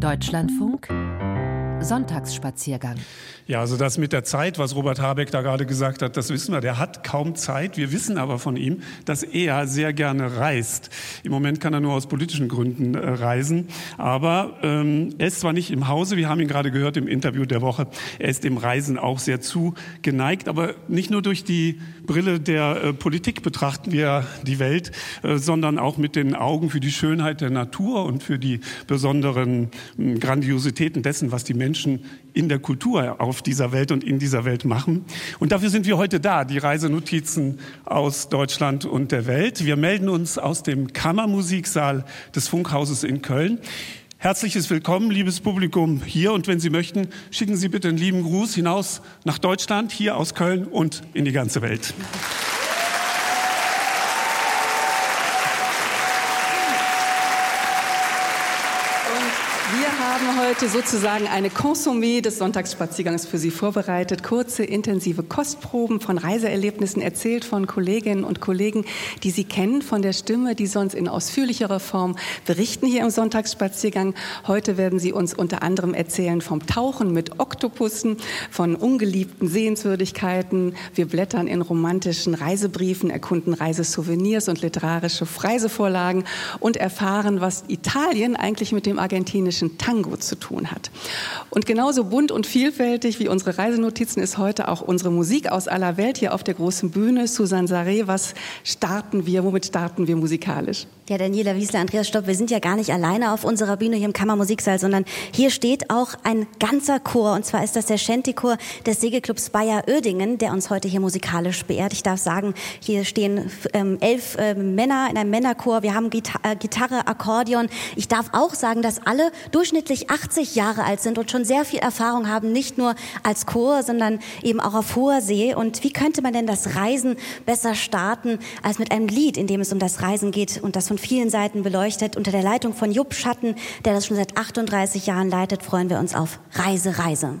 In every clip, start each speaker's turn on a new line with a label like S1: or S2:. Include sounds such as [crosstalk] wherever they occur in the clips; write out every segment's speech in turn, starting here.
S1: Deutschlandfunk Sonntagsspaziergang.
S2: Ja, also das mit der Zeit, was Robert Habeck da gerade gesagt hat, das wissen wir. Der hat kaum Zeit. Wir wissen aber von ihm, dass er sehr gerne reist. Im Moment kann er nur aus politischen Gründen äh, reisen. Aber ähm, er ist zwar nicht im Hause, wir haben ihn gerade gehört im Interview der Woche, er ist dem Reisen auch sehr zugeneigt. Aber nicht nur durch die Brille der äh, Politik betrachten wir die Welt, äh, sondern auch mit den Augen für die Schönheit der Natur und für die besonderen Grandiositäten dessen, was die Menschen Menschen in der Kultur auf dieser Welt und in dieser Welt machen. Und dafür sind wir heute da, die Reisenotizen aus Deutschland und der Welt. Wir melden uns aus dem Kammermusiksaal des Funkhauses in Köln. Herzliches Willkommen, liebes Publikum hier. Und wenn Sie möchten, schicken Sie bitte einen lieben Gruß hinaus nach Deutschland, hier aus Köln und in die ganze Welt.
S3: haben heute sozusagen eine Consommé des Sonntagsspaziergangs für Sie vorbereitet. Kurze, intensive Kostproben von Reiseerlebnissen erzählt von Kolleginnen und Kollegen, die Sie kennen von der Stimme, die sonst in ausführlicherer Form berichten hier im Sonntagsspaziergang. Heute werden Sie uns unter anderem erzählen vom Tauchen mit Oktopussen, von ungeliebten Sehenswürdigkeiten. Wir blättern in romantischen Reisebriefen, erkunden Reisesouvenirs und literarische Reisevorlagen und erfahren, was Italien eigentlich mit dem argentinischen Tango zu tun hat. Und genauso bunt und vielfältig wie unsere Reisenotizen ist heute auch unsere Musik aus aller Welt hier auf der großen Bühne. Susan Saré, was starten wir, womit starten wir musikalisch?
S4: Ja, Daniela Wiesler, Andreas Stopp, wir sind ja gar nicht alleine auf unserer Bühne hier im Kammermusiksaal, sondern hier steht auch ein ganzer Chor. Und zwar ist das der Shanty-Chor des Segelclubs Bayer Oerdingen, der uns heute hier musikalisch beehrt. Ich darf sagen, hier stehen ähm, elf äh, Männer in einem Männerchor. Wir haben Gita äh, Gitarre, Akkordeon. Ich darf auch sagen, dass alle durchschnittlich 80 Jahre alt sind und schon sehr viel Erfahrung haben, nicht nur als Chor, sondern eben auch auf hoher See. Und wie könnte man denn das Reisen besser starten als mit einem Lied, in dem es um das Reisen geht und das von vielen Seiten beleuchtet. Unter der Leitung von Jupp Schatten, der das schon seit 38 Jahren leitet, freuen wir uns auf Reise, Reise.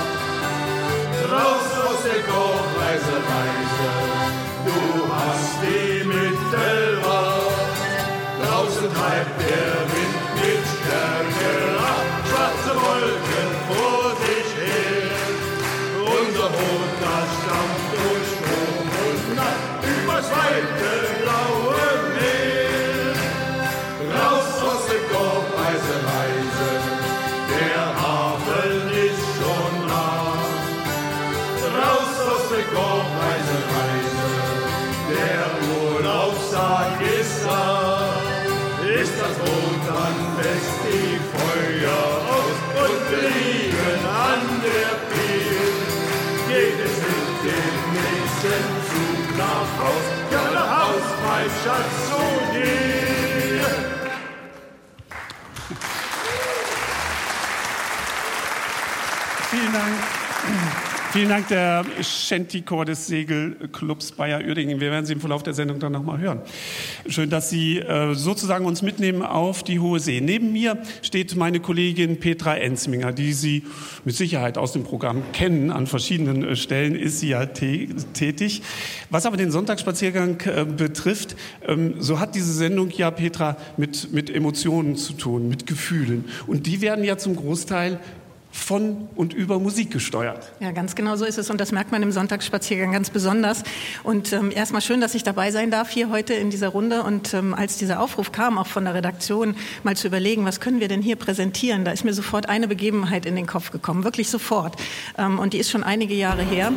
S5: Raus aus dem Korb, Reise, du hast die Mittelwahl. Draußen treibt der Wind mit Stärke ab, schwarze Wolken vor sich unser Boot, das stampft durch Strom und Nacht übers weite Haus, mein
S2: Vielen Dank, der Shanty-Chor des Segelclubs Bayer Uerdingen. Wir werden Sie im Verlauf der Sendung dann nochmal hören. Schön, dass Sie äh, sozusagen uns mitnehmen auf die Hohe See. Neben mir steht meine Kollegin Petra Enzminger, die Sie mit Sicherheit aus dem Programm kennen. An verschiedenen äh, Stellen ist sie ja tätig. Was aber den Sonntagsspaziergang äh, betrifft, ähm, so hat diese Sendung ja, Petra, mit, mit Emotionen zu tun, mit Gefühlen. Und die werden ja zum Großteil von und über Musik gesteuert.
S3: Ja, ganz genau so ist es und das merkt man im Sonntagsspaziergang ganz besonders. Und ähm, erstmal schön, dass ich dabei sein darf hier heute in dieser Runde. Und ähm, als dieser Aufruf kam, auch von der Redaktion, mal zu überlegen, was können wir denn hier präsentieren, da ist mir sofort eine Begebenheit in den Kopf gekommen, wirklich sofort. Ähm, und die ist schon einige Jahre her.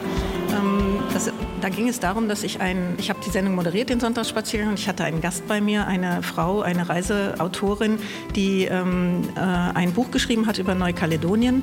S3: Ähm,
S1: Das, da ging es darum, dass ich ein, ich habe die Sendung moderiert, den Sonntagsspaziergang, und ich hatte einen Gast bei mir, eine Frau, eine Reiseautorin, die ähm, äh, ein Buch geschrieben hat über Neukaledonien.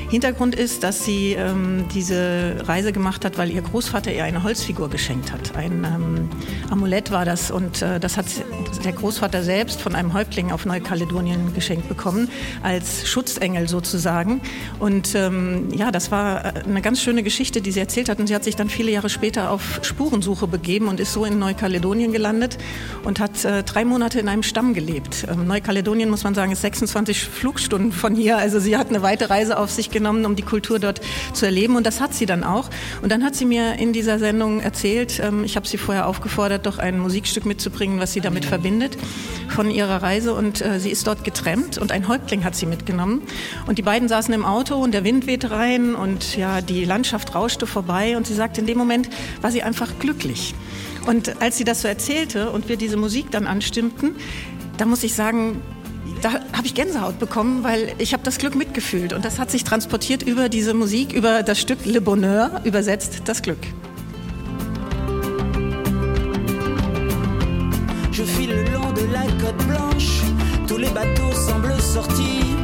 S1: Hintergrund ist, dass sie ähm, diese Reise gemacht hat, weil ihr Großvater ihr eine Holzfigur geschenkt hat. Ein ähm, Amulett war das und äh, das hat der Großvater selbst von einem Häuptling auf Neukaledonien geschenkt bekommen, als Schutzengel sozusagen. Und ähm, ja, das war äh, eine ganz schöne Geschichte, die sie erzählt hat. Und sie hat sich dann viele Jahre später auf Spurensuche begeben und ist so in Neukaledonien gelandet und hat äh, drei Monate in einem Stamm gelebt. Ähm, Neukaledonien, muss man sagen, ist 26 Flugstunden von hier. Also sie hat eine weite Reise auf sich genommen genommen, um die Kultur dort zu erleben. Und das hat sie dann auch. Und dann hat sie mir in dieser Sendung erzählt, ähm, ich habe sie vorher aufgefordert, doch ein Musikstück mitzubringen, was sie damit verbindet von ihrer Reise. Und äh, sie ist dort getrennt und ein Häuptling hat sie mitgenommen. Und die beiden saßen im Auto und der Wind wehte rein und ja, die Landschaft rauschte vorbei. Und sie sagte, in dem Moment war sie einfach glücklich. Und als sie das so erzählte und wir diese Musik dann anstimmten, da muss ich sagen, da habe ich Gänsehaut bekommen, weil ich habe das Glück mitgefühlt und das hat sich transportiert über diese Musik, über das Stück Le Bonheur, übersetzt das Glück. Je file le long de la côte blanche, tous les bateaux semblent sortis.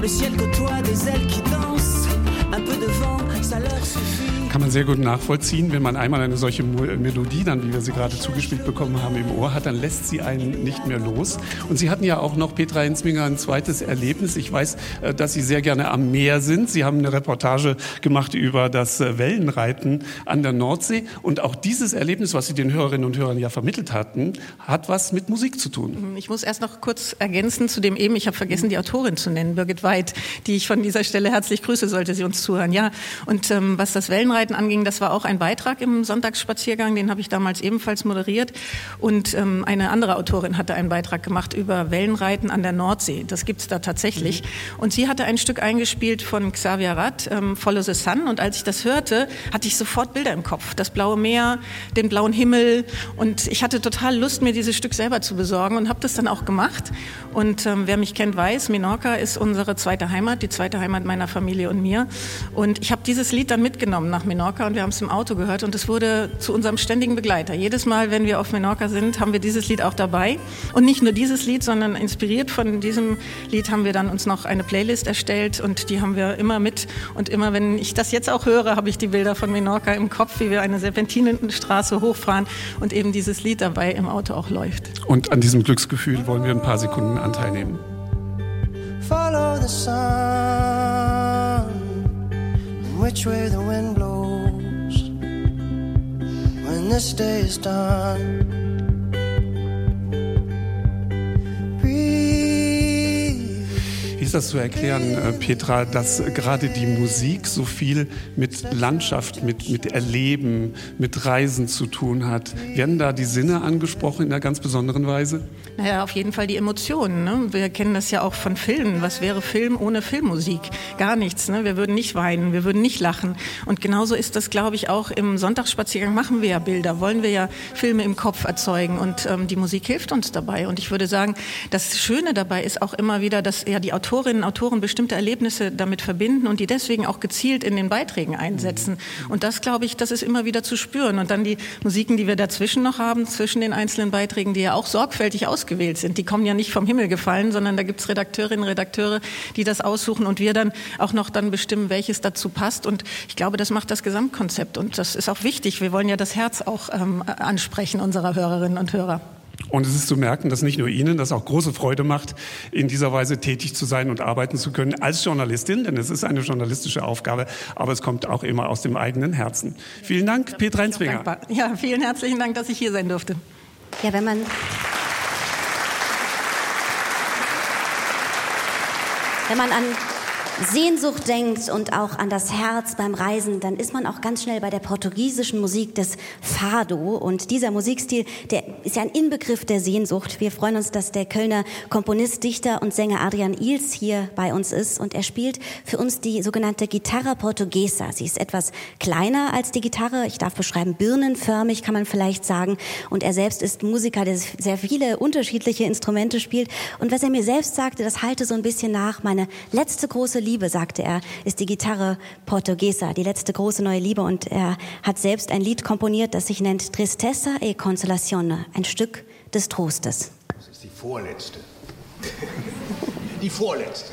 S2: Le ciel côtoie des ailes qui dansent, un peu de vent, ça leur suffit. Kann man sehr gut nachvollziehen. Wenn man einmal eine solche Melodie dann, wie wir sie gerade zugespielt bekommen haben, im Ohr hat, dann lässt sie einen nicht mehr los. Und Sie hatten ja auch noch, Petra Hensminger, ein zweites Erlebnis. Ich weiß, äh, dass Sie sehr gerne am Meer sind. Sie haben eine Reportage gemacht über das äh, Wellenreiten an der Nordsee. Und auch dieses Erlebnis, was Sie den Hörerinnen und Hörern ja vermittelt hatten, hat was mit Musik zu tun.
S1: Ich muss erst noch kurz ergänzen zu dem eben, ich habe vergessen, die Autorin zu nennen, Birgit Weid, die ich von dieser Stelle herzlich grüße, sollte sie uns zuhören. Ja, und ähm, was das Wellenreiten Möglichkeiten anging. Das war auch ein Beitrag im Sonntagsspaziergang, den habe ich damals ebenfalls moderiert. Und ähm, eine andere Autorin hatte einen Beitrag gemacht über Wellenreiten an der Nordsee. Das gibt es da tatsächlich. Mhm. Und sie hatte ein Stück eingespielt von Xavier Rath, ähm, Follow the Sun. Und als ich das hörte, hatte ich sofort Bilder im Kopf. Das blaue Meer, den blauen Himmel. Und ich hatte total Lust, mir dieses Stück selber zu besorgen und habe das dann auch gemacht. Und ähm, wer mich kennt, weiß, Menorca ist unsere zweite Heimat, die zweite Heimat meiner Familie und mir. Und ich habe dieses Lied dann mitgenommen nach Menorca. Und wir haben es im Auto gehört und es wurde zu unserem ständigen Begleiter. Jedes Mal, wenn wir auf Menorca sind, haben wir dieses Lied auch dabei. Und nicht nur dieses Lied, sondern inspiriert von diesem Lied haben wir dann uns noch eine Playlist erstellt und die haben wir immer mit. Und immer, wenn ich das jetzt auch höre, habe ich die Bilder von Menorca im Kopf, wie wir eine Serpentinenstraße hochfahren und eben dieses Lied dabei im Auto auch läuft.
S2: Und an diesem Glücksgefühl wollen wir ein paar Sekunden Anteil nehmen. Follow the sun, which way the wind blows. This day is done. Ist das zu erklären, äh, Petra, dass gerade die Musik so viel mit Landschaft, mit, mit Erleben, mit Reisen zu tun hat? Werden da die Sinne angesprochen in einer ganz besonderen Weise?
S1: Naja, auf jeden Fall die Emotionen. Ne? Wir kennen das ja auch von Filmen. Was wäre Film ohne Filmmusik? Gar nichts. Ne? Wir würden nicht weinen, wir würden nicht lachen. Und genauso ist das, glaube ich, auch im Sonntagsspaziergang machen wir ja Bilder, wollen wir ja Filme im Kopf erzeugen und ähm, die Musik hilft uns dabei. Und ich würde sagen, das Schöne dabei ist auch immer wieder, dass ja die Autoren Autorinnen und Autoren bestimmte Erlebnisse damit verbinden und die deswegen auch gezielt in den Beiträgen einsetzen. Und das, glaube ich, das ist immer wieder zu spüren. Und dann die Musiken, die wir dazwischen noch haben, zwischen den einzelnen Beiträgen, die ja auch sorgfältig ausgewählt sind. Die kommen ja nicht vom Himmel gefallen, sondern da gibt es Redakteurinnen, Redakteure, die das aussuchen und wir dann auch noch dann bestimmen, welches dazu passt. Und ich glaube, das macht das Gesamtkonzept. Und das ist auch wichtig. Wir wollen ja das Herz auch ähm, ansprechen unserer Hörerinnen und Hörer.
S2: Und es ist zu merken, dass nicht nur Ihnen das auch große Freude macht, in dieser Weise tätig zu sein und arbeiten zu können als Journalistin, denn es ist eine journalistische Aufgabe, aber es kommt auch immer aus dem eigenen Herzen. Vielen Dank, Petra Heinzwinger.
S1: Ja, vielen herzlichen Dank, dass ich hier sein durfte.
S4: Ja, wenn man wenn man an Sehnsucht denkt und auch an das Herz beim Reisen, dann ist man auch ganz schnell bei der portugiesischen Musik des Fado. Und dieser Musikstil, der ist ja ein Inbegriff der Sehnsucht. Wir freuen uns, dass der Kölner Komponist, Dichter und Sänger Adrian Ils hier bei uns ist. Und er spielt für uns die sogenannte Gitarra Portuguesa. Sie ist etwas kleiner als die Gitarre. Ich darf beschreiben, birnenförmig kann man vielleicht sagen. Und er selbst ist Musiker, der sehr viele unterschiedliche Instrumente spielt. Und was er mir selbst sagte, das halte so ein bisschen nach. Meine letzte große Liebe, sagte er, ist die Gitarre Portuguesa, die letzte große neue Liebe. Und er hat selbst ein Lied komponiert, das sich nennt Tristeza e Consolazione, ein Stück des Trostes.
S6: Das ist die vorletzte. [laughs] Die vorletzte.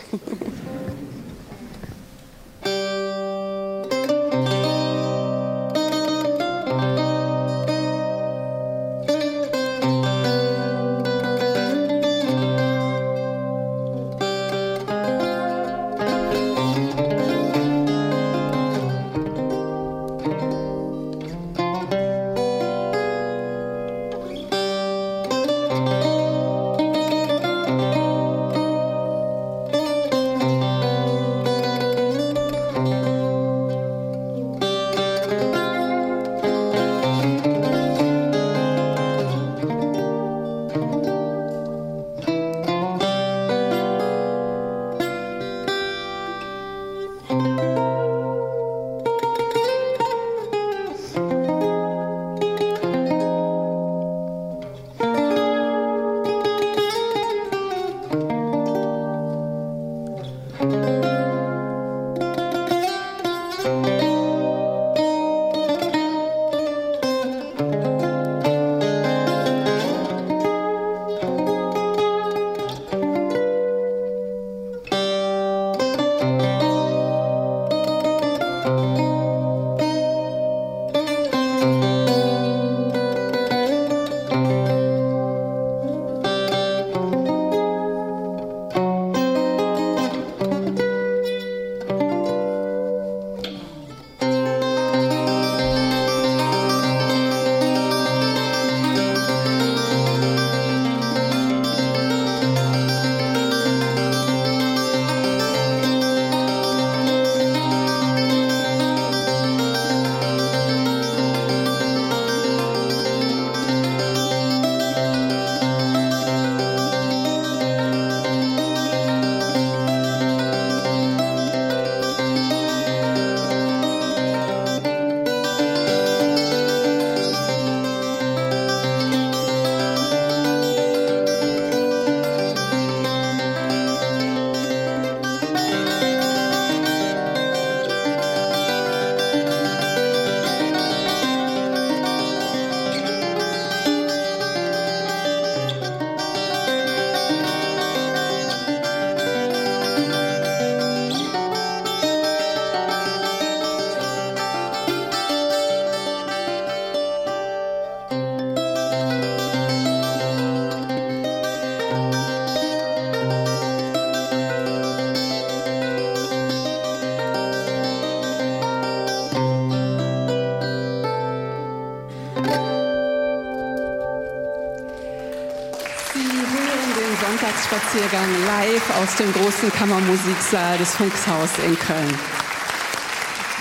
S3: Sonntagsspaziergang live aus dem großen Kammermusiksaal des Funkshaus in Köln.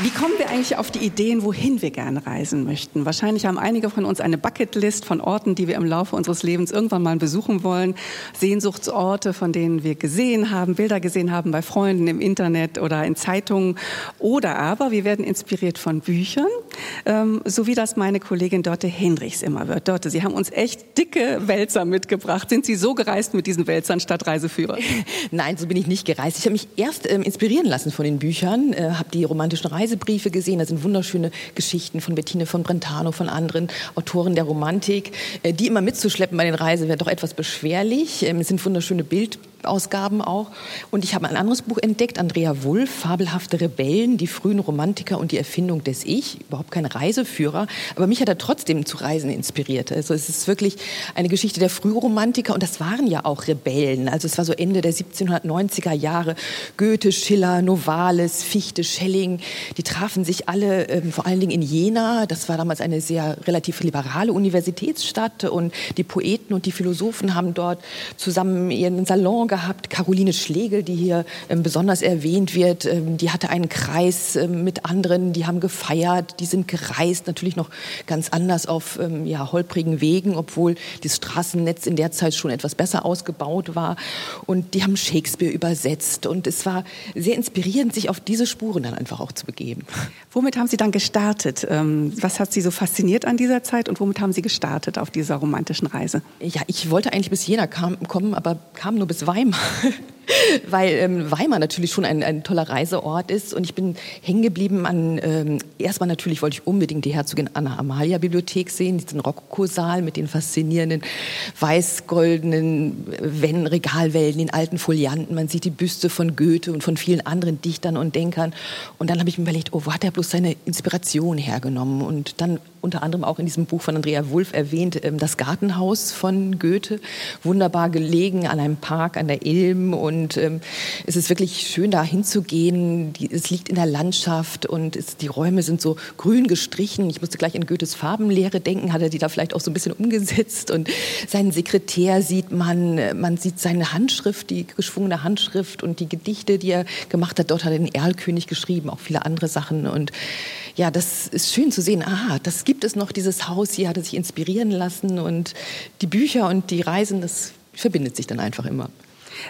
S3: Wie kommen wir eigentlich auf die Ideen, wohin wir gerne reisen möchten? Wahrscheinlich haben einige von uns eine Bucketlist von Orten, die wir im Laufe unseres Lebens irgendwann mal besuchen wollen. Sehnsuchtsorte, von denen wir gesehen haben, Bilder gesehen haben bei Freunden im Internet oder in Zeitungen. Oder aber wir werden inspiriert von Büchern, ähm, so wie das meine Kollegin Dörte Henrichs immer wird. Dörte, Sie haben uns echt dicke Wälzer mitgebracht. Sind Sie so gereist mit diesen Wälzern statt Reiseführer? [laughs]
S7: Nein, so bin ich nicht gereist. Ich habe mich erst ähm, inspirieren lassen von den Büchern, äh, habe die romantischen Reisebriefe gesehen. Da sind wunderschöne Geschichten von Bettine von Brentano, von anderen Autoren der Romantik. Äh, die immer mitzuschleppen bei den Reisen wäre doch etwas beschwerlich. Ähm, es sind wunderschöne Bild Ausgaben auch. Und ich habe ein anderes Buch entdeckt, Andrea Wulff, Fabelhafte Rebellen, die frühen Romantiker und die Erfindung des Ich. Überhaupt kein Reiseführer, aber mich hat er trotzdem zu Reisen inspiriert. Also es ist wirklich eine Geschichte der Frühromantiker und das waren ja auch Rebellen. Also es war so Ende der 1790er Jahre. Goethe, Schiller, Novalis, Fichte, Schelling, die trafen sich alle ähm, vor allen Dingen in Jena. Das war damals eine sehr relativ liberale Universitätsstadt und die Poeten und die Philosophen haben dort zusammen ihren Salon gehabt. Caroline Schlegel, die hier ähm, besonders erwähnt wird, ähm, die hatte einen Kreis ähm, mit anderen, die haben gefeiert, die sind gereist, natürlich noch ganz anders auf ja, holprigen Wegen, obwohl das Straßennetz in der Zeit schon etwas besser ausgebaut war. Und die haben Shakespeare übersetzt. Und es war sehr inspirierend, sich auf diese Spuren dann einfach auch zu begeben.
S3: Womit haben Sie dann gestartet? Was hat Sie so fasziniert an dieser Zeit und womit haben Sie gestartet auf dieser romantischen Reise?
S7: Ja, ich wollte eigentlich bis Jena kam, kommen, aber kam nur bis Weimar. 嘛。[laughs] weil ähm, Weimar natürlich schon ein, ein toller Reiseort ist und ich bin hängen geblieben an, ähm, erstmal natürlich wollte ich unbedingt die Herzogin Anna Amalia Bibliothek sehen, diesen Rokoko-Saal mit den faszinierenden weiß-goldenen Wänden, Regalwälden, den alten Folianten, man sieht die Büste von Goethe und von vielen anderen Dichtern und Denkern. Und dann habe ich mir überlegt, oh, wo hat er bloß seine Inspiration hergenommen? Und dann unter anderem auch in diesem Buch von Andrea Wulff erwähnt, ähm, das Gartenhaus von Goethe, wunderbar gelegen an einem Park an der Ilm und ähm, es ist wirklich schön da hinzugehen. es liegt in der Landschaft und es, die Räume sind so grün gestrichen. Ich musste gleich an Goethes Farbenlehre denken, hat er die da vielleicht auch so ein bisschen umgesetzt und seinen Sekretär sieht man, man sieht seine Handschrift, die geschwungene Handschrift und die Gedichte, die er gemacht hat. Dort hat er den Erlkönig geschrieben, auch viele andere Sachen und ja, das ist schön zu sehen. Aha, das gibt es noch, dieses Haus hier hat er sich inspirieren lassen und die Bücher und die Reisen, das verbindet sich dann einfach immer.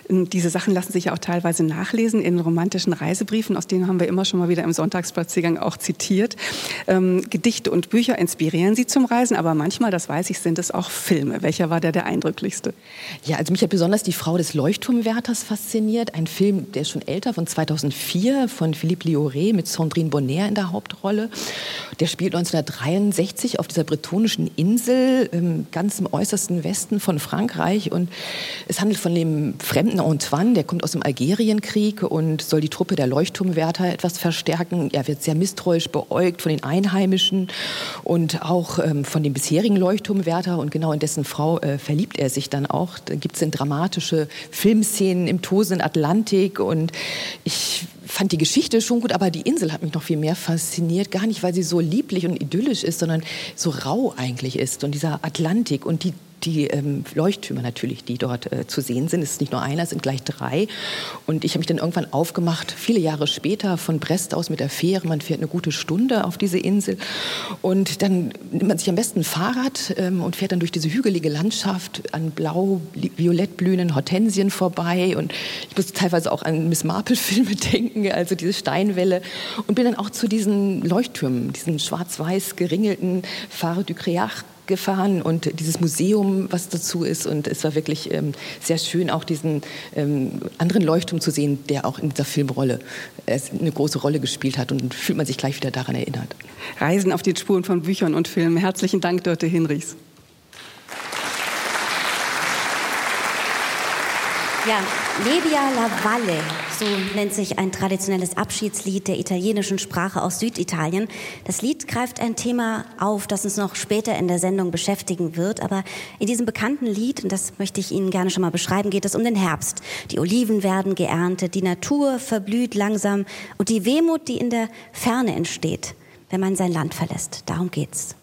S3: Ähm, diese Sachen lassen sich ja auch teilweise nachlesen in romantischen Reisebriefen, aus denen haben wir immer schon mal wieder im Sonntagsspaziergang auch zitiert. Ähm, Gedichte und Bücher inspirieren Sie zum Reisen, aber manchmal, das weiß ich, sind es auch Filme. Welcher war der der eindrücklichste?
S7: Ja, also mich hat besonders die Frau des Leuchtturmwärters fasziniert. Ein Film, der ist schon älter, von 2004, von Philippe Lioré mit Sandrine Bonner in der Hauptrolle. Der spielt 1963 auf dieser bretonischen Insel, ganz im äußersten Westen von Frankreich. Und es handelt von dem Fremden Antoine, der kommt aus dem Algerienkrieg und soll die Truppe der Leuchtturmwärter etwas verstärken. Er wird sehr misstrauisch beäugt von den Einheimischen und auch ähm, von dem bisherigen Leuchtturmwärter und genau in dessen Frau äh, verliebt er sich dann auch. Da gibt es dramatische Filmszenen im tosenden Atlantik und ich fand die Geschichte schon gut, aber die Insel hat mich noch viel mehr fasziniert. Gar nicht, weil sie so lieblich und idyllisch ist, sondern so rau eigentlich ist. Und dieser Atlantik und die die ähm, Leuchttürme natürlich, die dort äh, zu sehen sind. Es ist nicht nur einer, es sind gleich drei. Und ich habe mich dann irgendwann aufgemacht, viele Jahre später, von Brest aus mit der Fähre. Man fährt eine gute Stunde auf diese Insel. Und dann nimmt man sich am besten ein Fahrrad ähm, und fährt dann durch diese hügelige Landschaft an blau-violett blühenden Hortensien vorbei. Und ich musste teilweise auch an Miss Marple-Filme [laughs] denken, also diese Steinwelle. Und bin dann auch zu diesen Leuchttürmen, diesen schwarz-weiß geringelten Phare du Créac gefahren und dieses Museum, was dazu ist. Und es war wirklich ähm, sehr schön, auch diesen ähm, anderen Leuchtturm zu sehen, der auch in dieser Filmrolle äh, eine große Rolle gespielt hat. Und fühlt man sich gleich wieder daran erinnert.
S3: Reisen auf die Spuren von Büchern und Filmen. Herzlichen Dank, Dörte Hinrichs.
S8: Ja, Nebia la Valle, so nennt sich ein traditionelles Abschiedslied der italienischen Sprache aus Süditalien. Das Lied greift ein Thema auf, das uns noch später in der Sendung beschäftigen wird. Aber in diesem bekannten Lied, und das möchte ich Ihnen gerne schon mal beschreiben, geht es um den Herbst. Die Oliven werden geerntet, die Natur verblüht langsam und die Wehmut, die in der Ferne entsteht, wenn man sein Land verlässt. Darum geht's.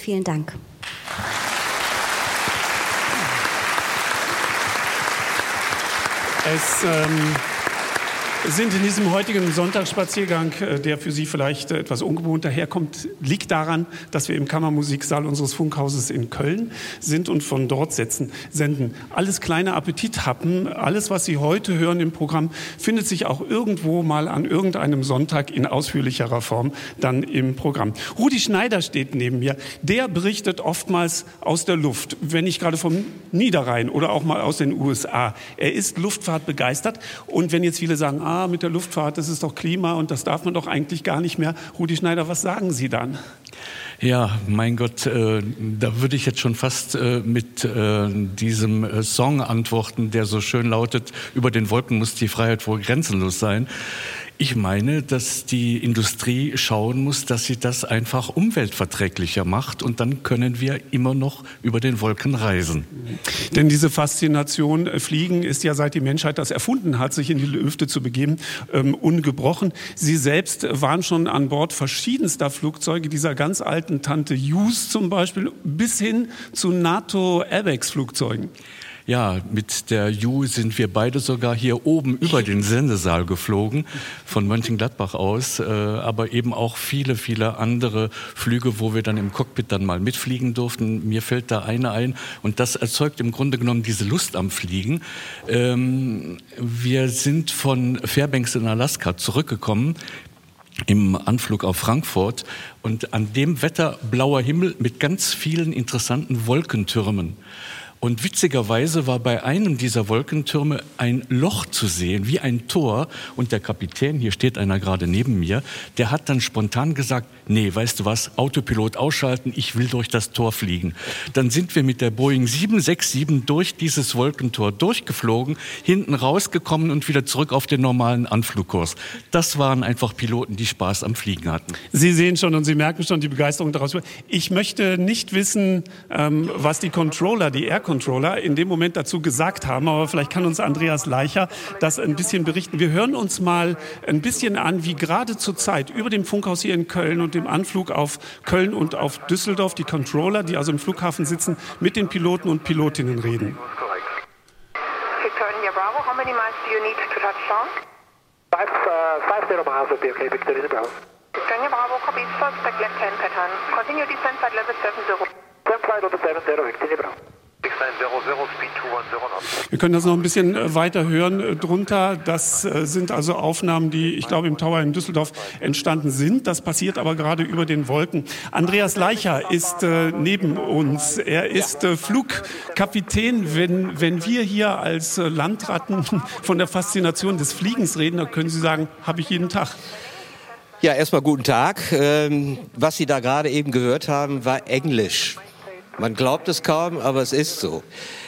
S4: Vielen Dank.
S2: Es ähm, sind in diesem heutigen Sonntagsspaziergang, äh, der für Sie vielleicht äh, etwas ungewohnt daherkommt, liegt daran, dass wir im Kammermusiksaal unseres Funkhauses in Köln sind und von dort setzen, senden. Alles kleine Appetithappen, alles, was Sie heute hören im Programm, findet sich auch irgendwo mal an irgendeinem Sonntag in ausführlicherer Form dann im Programm. Rudi Schneider steht neben mir. Der berichtet oftmals aus der Luft, wenn nicht gerade vom Niederrhein oder auch mal aus den USA. Er ist Luftfahrt begeistert und wenn jetzt viele sagen, ah, mit der Luftfahrt, das ist doch Klima und das darf man doch eigentlich gar nicht mehr. Rudi Schneider, was sagen Sie dann?
S9: Ja, mein Gott, äh, da würde ich jetzt schon fast äh, mit äh, diesem äh, Song antworten, der so schön lautet, über den Wolken muss die Freiheit wohl grenzenlos sein. Ich meine, dass die Industrie schauen muss, dass sie das einfach umweltverträglicher macht und dann können wir immer noch über den Wolken reisen.
S2: Denn diese Faszination äh, Fliegen ist ja seit die Menschheit das erfunden hat, sich in die Lüfte zu begeben, ähm, ungebrochen. Sie selbst waren schon an Bord verschiedenster Flugzeuge, dieser ganz alten Tante Hughes zum Beispiel, bis hin zu NATO Airbags Flugzeugen.
S9: Ja, mit der Ju sind wir beide sogar hier oben über den Sendesaal geflogen, von Mönchengladbach aus, äh, aber eben auch viele, viele andere Flüge, wo wir dann im Cockpit dann mal mitfliegen durften. Mir fällt da eine ein und das erzeugt im Grunde genommen diese Lust am Fliegen. Ähm, wir sind von Fairbanks in Alaska zurückgekommen im Anflug auf Frankfurt und an dem Wetter blauer Himmel mit ganz vielen interessanten Wolkentürmen. Und witzigerweise war bei einem dieser Wolkentürme ein Loch zu sehen, wie ein Tor. Und der Kapitän, hier steht einer gerade neben mir, der hat dann spontan gesagt, nee, weißt du was, Autopilot ausschalten, ich will durch das Tor fliegen. Dann sind wir mit der Boeing 767 durch dieses Wolkentor durchgeflogen, hinten rausgekommen und wieder zurück auf den normalen Anflugkurs. Das waren einfach Piloten, die Spaß am Fliegen hatten.
S2: Sie sehen schon und Sie merken schon die Begeisterung daraus. Ich möchte nicht wissen, ähm, was die Controller, die Air Controller in dem Moment dazu gesagt haben, aber vielleicht kann uns Andreas Leicher das ein bisschen berichten. Wir hören uns mal ein bisschen an, wie gerade zur Zeit über dem Funkhaus hier in Köln und dem Anflug auf Köln und auf Düsseldorf die Controller, die also im Flughafen sitzen, mit den Piloten und Pilotinnen reden.
S10: Victoria Bravo, how many miles do you need to touchdown?
S11: Five, uh, five zero miles will be okay, Victoria Bravo.
S10: Victoria Bravo, copy, suspect left hand pattern. Continue descent flight level 70.
S11: Descent flight level 70, Victoria Bravo.
S2: Wir können das noch ein bisschen äh, weiter hören äh, drunter. Das äh, sind also Aufnahmen, die, ich glaube, im Tower in Düsseldorf entstanden sind. Das passiert aber gerade über den Wolken. Andreas Leicher ist neben uns. Er ist Flugkapitän. Wenn, wenn wir hier als Landratten [laughs] von der Faszination des Fliegens reden, dann können Sie sagen, habe ich jeden Tag.
S12: Ja, erstmal guten Tag. Ähm, was Sie da gerade eben gehört haben, war Englisch. Man glaubt es kaum, aber es ist so.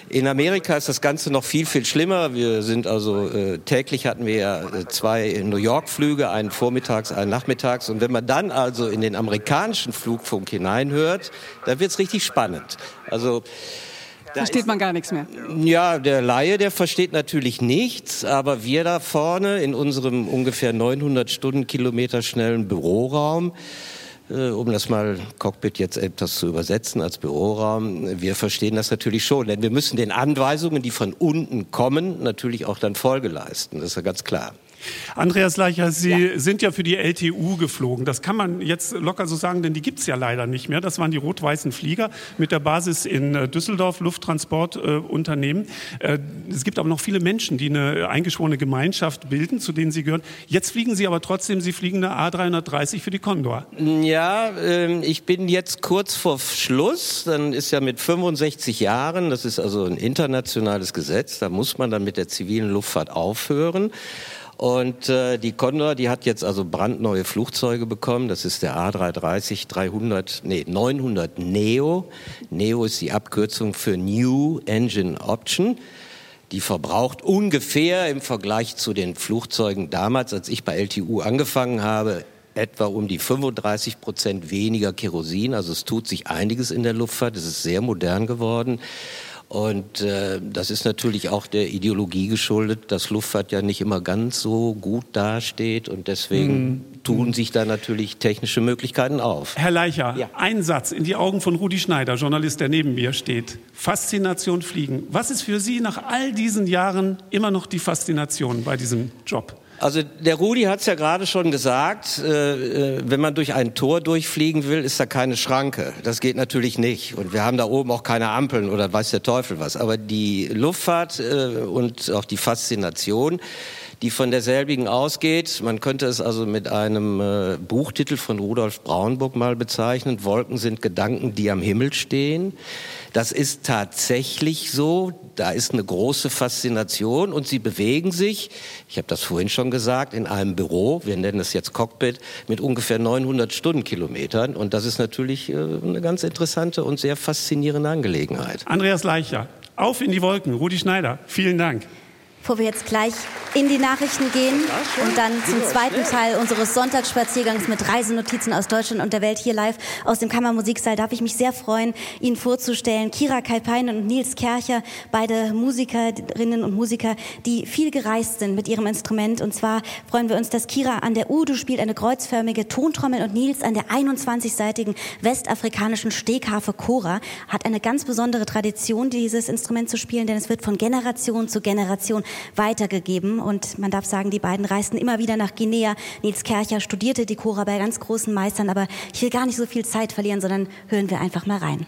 S12: In Amerika ist das Ganze noch viel, viel schlimmer. Wir sind also, äh, täglich hatten wir ja äh, zwei New York-Flüge, einen vormittags, einen nachmittags. Und wenn man dann also in den amerikanischen Flugfunk hineinhört, da wird's richtig spannend. Also,
S3: da versteht man gar nichts mehr.
S12: Ja, der Laie, der versteht natürlich nichts, aber wir da vorne in unserem ungefähr 900 Stundenkilometer schnellen Büroraum, um das mal Cockpit jetzt etwas zu übersetzen als Büroraum. Wir verstehen das natürlich schon, denn wir müssen den Anweisungen, die von unten kommen, natürlich auch dann Folge leisten. Das ist ja ganz klar.
S2: Andreas Leicher, Sie ja. sind ja für die LTU geflogen. Das kann man jetzt locker so sagen, denn die gibt es ja leider nicht mehr. Das waren die rot-weißen Flieger mit der Basis in äh, Düsseldorf, Lufttransportunternehmen. Äh, es gibt aber noch viele Menschen, die eine eingeschworene Gemeinschaft bilden, zu denen Sie gehören. Jetzt fliegen Sie aber trotzdem, Sie fliegen eine A330 für die Condor.
S12: Ja, äh, ich bin jetzt kurz vor Schluss. Dann ist ja mit 65 Jahren, das ist also ein internationales Gesetz, da muss man dann mit der zivilen Luftfahrt aufhören. Und äh, die Condor, die hat jetzt also brandneue Flugzeuge bekommen. Das ist der A330 300, nee, 900 Neo. Neo ist die Abkürzung für New Engine Option. Die verbraucht ungefähr im Vergleich zu den Flugzeugen damals, als ich bei LTU angefangen habe, etwa um die 35 Prozent weniger Kerosin. Also es tut sich einiges in der Luftfahrt. Es ist sehr modern geworden. Und äh, das ist natürlich auch der Ideologie geschuldet, dass Luftfahrt ja nicht immer ganz so gut dasteht und deswegen hm. tun sich da natürlich technische Möglichkeiten auf.
S2: Herr Leicher, ja. ein Satz in die Augen von Rudi Schneider, Journalist, der neben mir steht. Faszination Fliegen. Was ist für Sie nach all diesen Jahren immer noch die Faszination bei diesem Job?
S12: Also der Rudi hat es ja gerade schon gesagt, äh, äh, wenn man durch ein Tor durchfliegen will, ist da keine Schranke. Das geht natürlich nicht. Und wir haben da oben auch keine Ampeln oder weiß der Teufel was. Aber die Luftfahrt äh, und auch die Faszination, die von derselbigen ausgeht, man könnte es also mit einem äh, Buchtitel von Rudolf Braunburg mal bezeichnen, Wolken sind Gedanken, die am Himmel stehen. Das ist tatsächlich so. Da ist eine große Faszination und sie bewegen sich, ich habe das vorhin schon gesagt, in einem Büro, wir nennen es jetzt Cockpit, mit ungefähr 900 Stundenkilometern. Und das ist natürlich äh, eine ganz interessante und sehr faszinierende Angelegenheit.
S2: Andreas Leicher, auf in die Wolken. Rudi Schneider, vielen Dank
S4: bevor wir jetzt gleich in die Nachrichten gehen und dann zum zweiten Teil unseres Sonntagsspaziergangs mit Reisenotizen aus Deutschland und der Welt hier live aus dem Kammermusiksaal darf ich mich sehr freuen, Ihnen vorzustellen. Kira Kalpein und Nils Kercher, beide Musikerinnen und Musiker, die viel gereist sind mit ihrem Instrument. Und zwar freuen wir uns, dass Kira an der Udu spielt, eine kreuzförmige Tontrommel und Nils an der 21-seitigen westafrikanischen Stegharfe Kora hat eine ganz besondere Tradition, dieses Instrument zu spielen, denn es wird von Generation zu Generation weitergegeben. Und man darf sagen, die beiden reisten immer wieder nach Guinea. Nils Kercher studierte die Chora bei ganz großen Meistern, aber ich will gar nicht so viel Zeit verlieren, sondern hören wir einfach mal rein.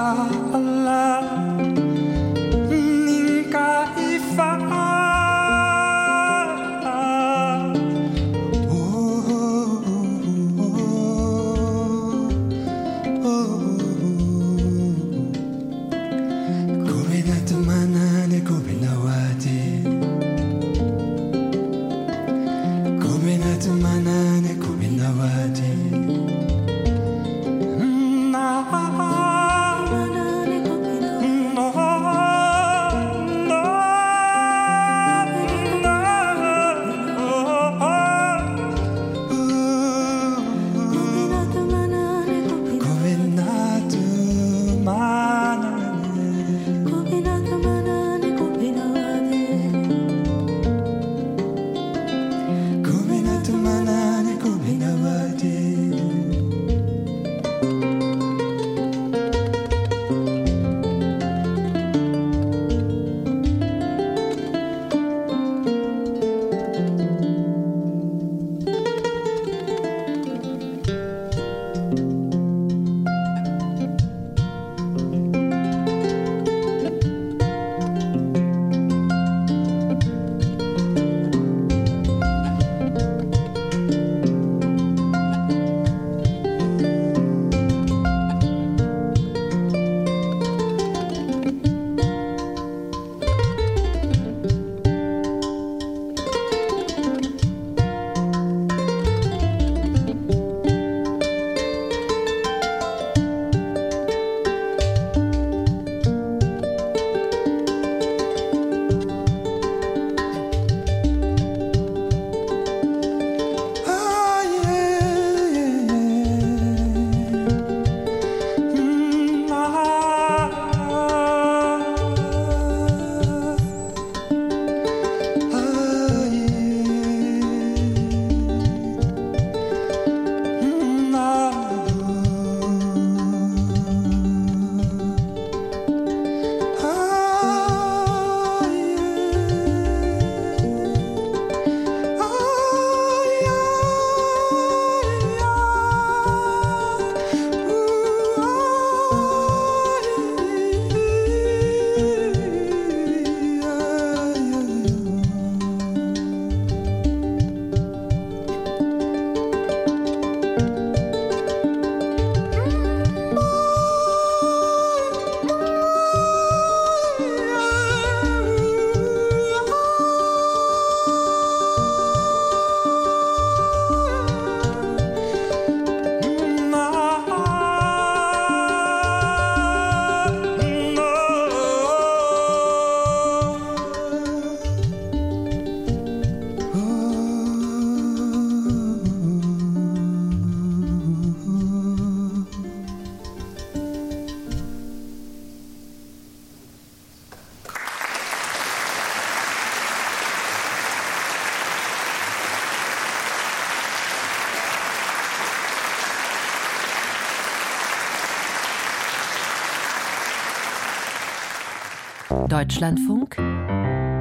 S4: 가
S13: Deutschlandfunk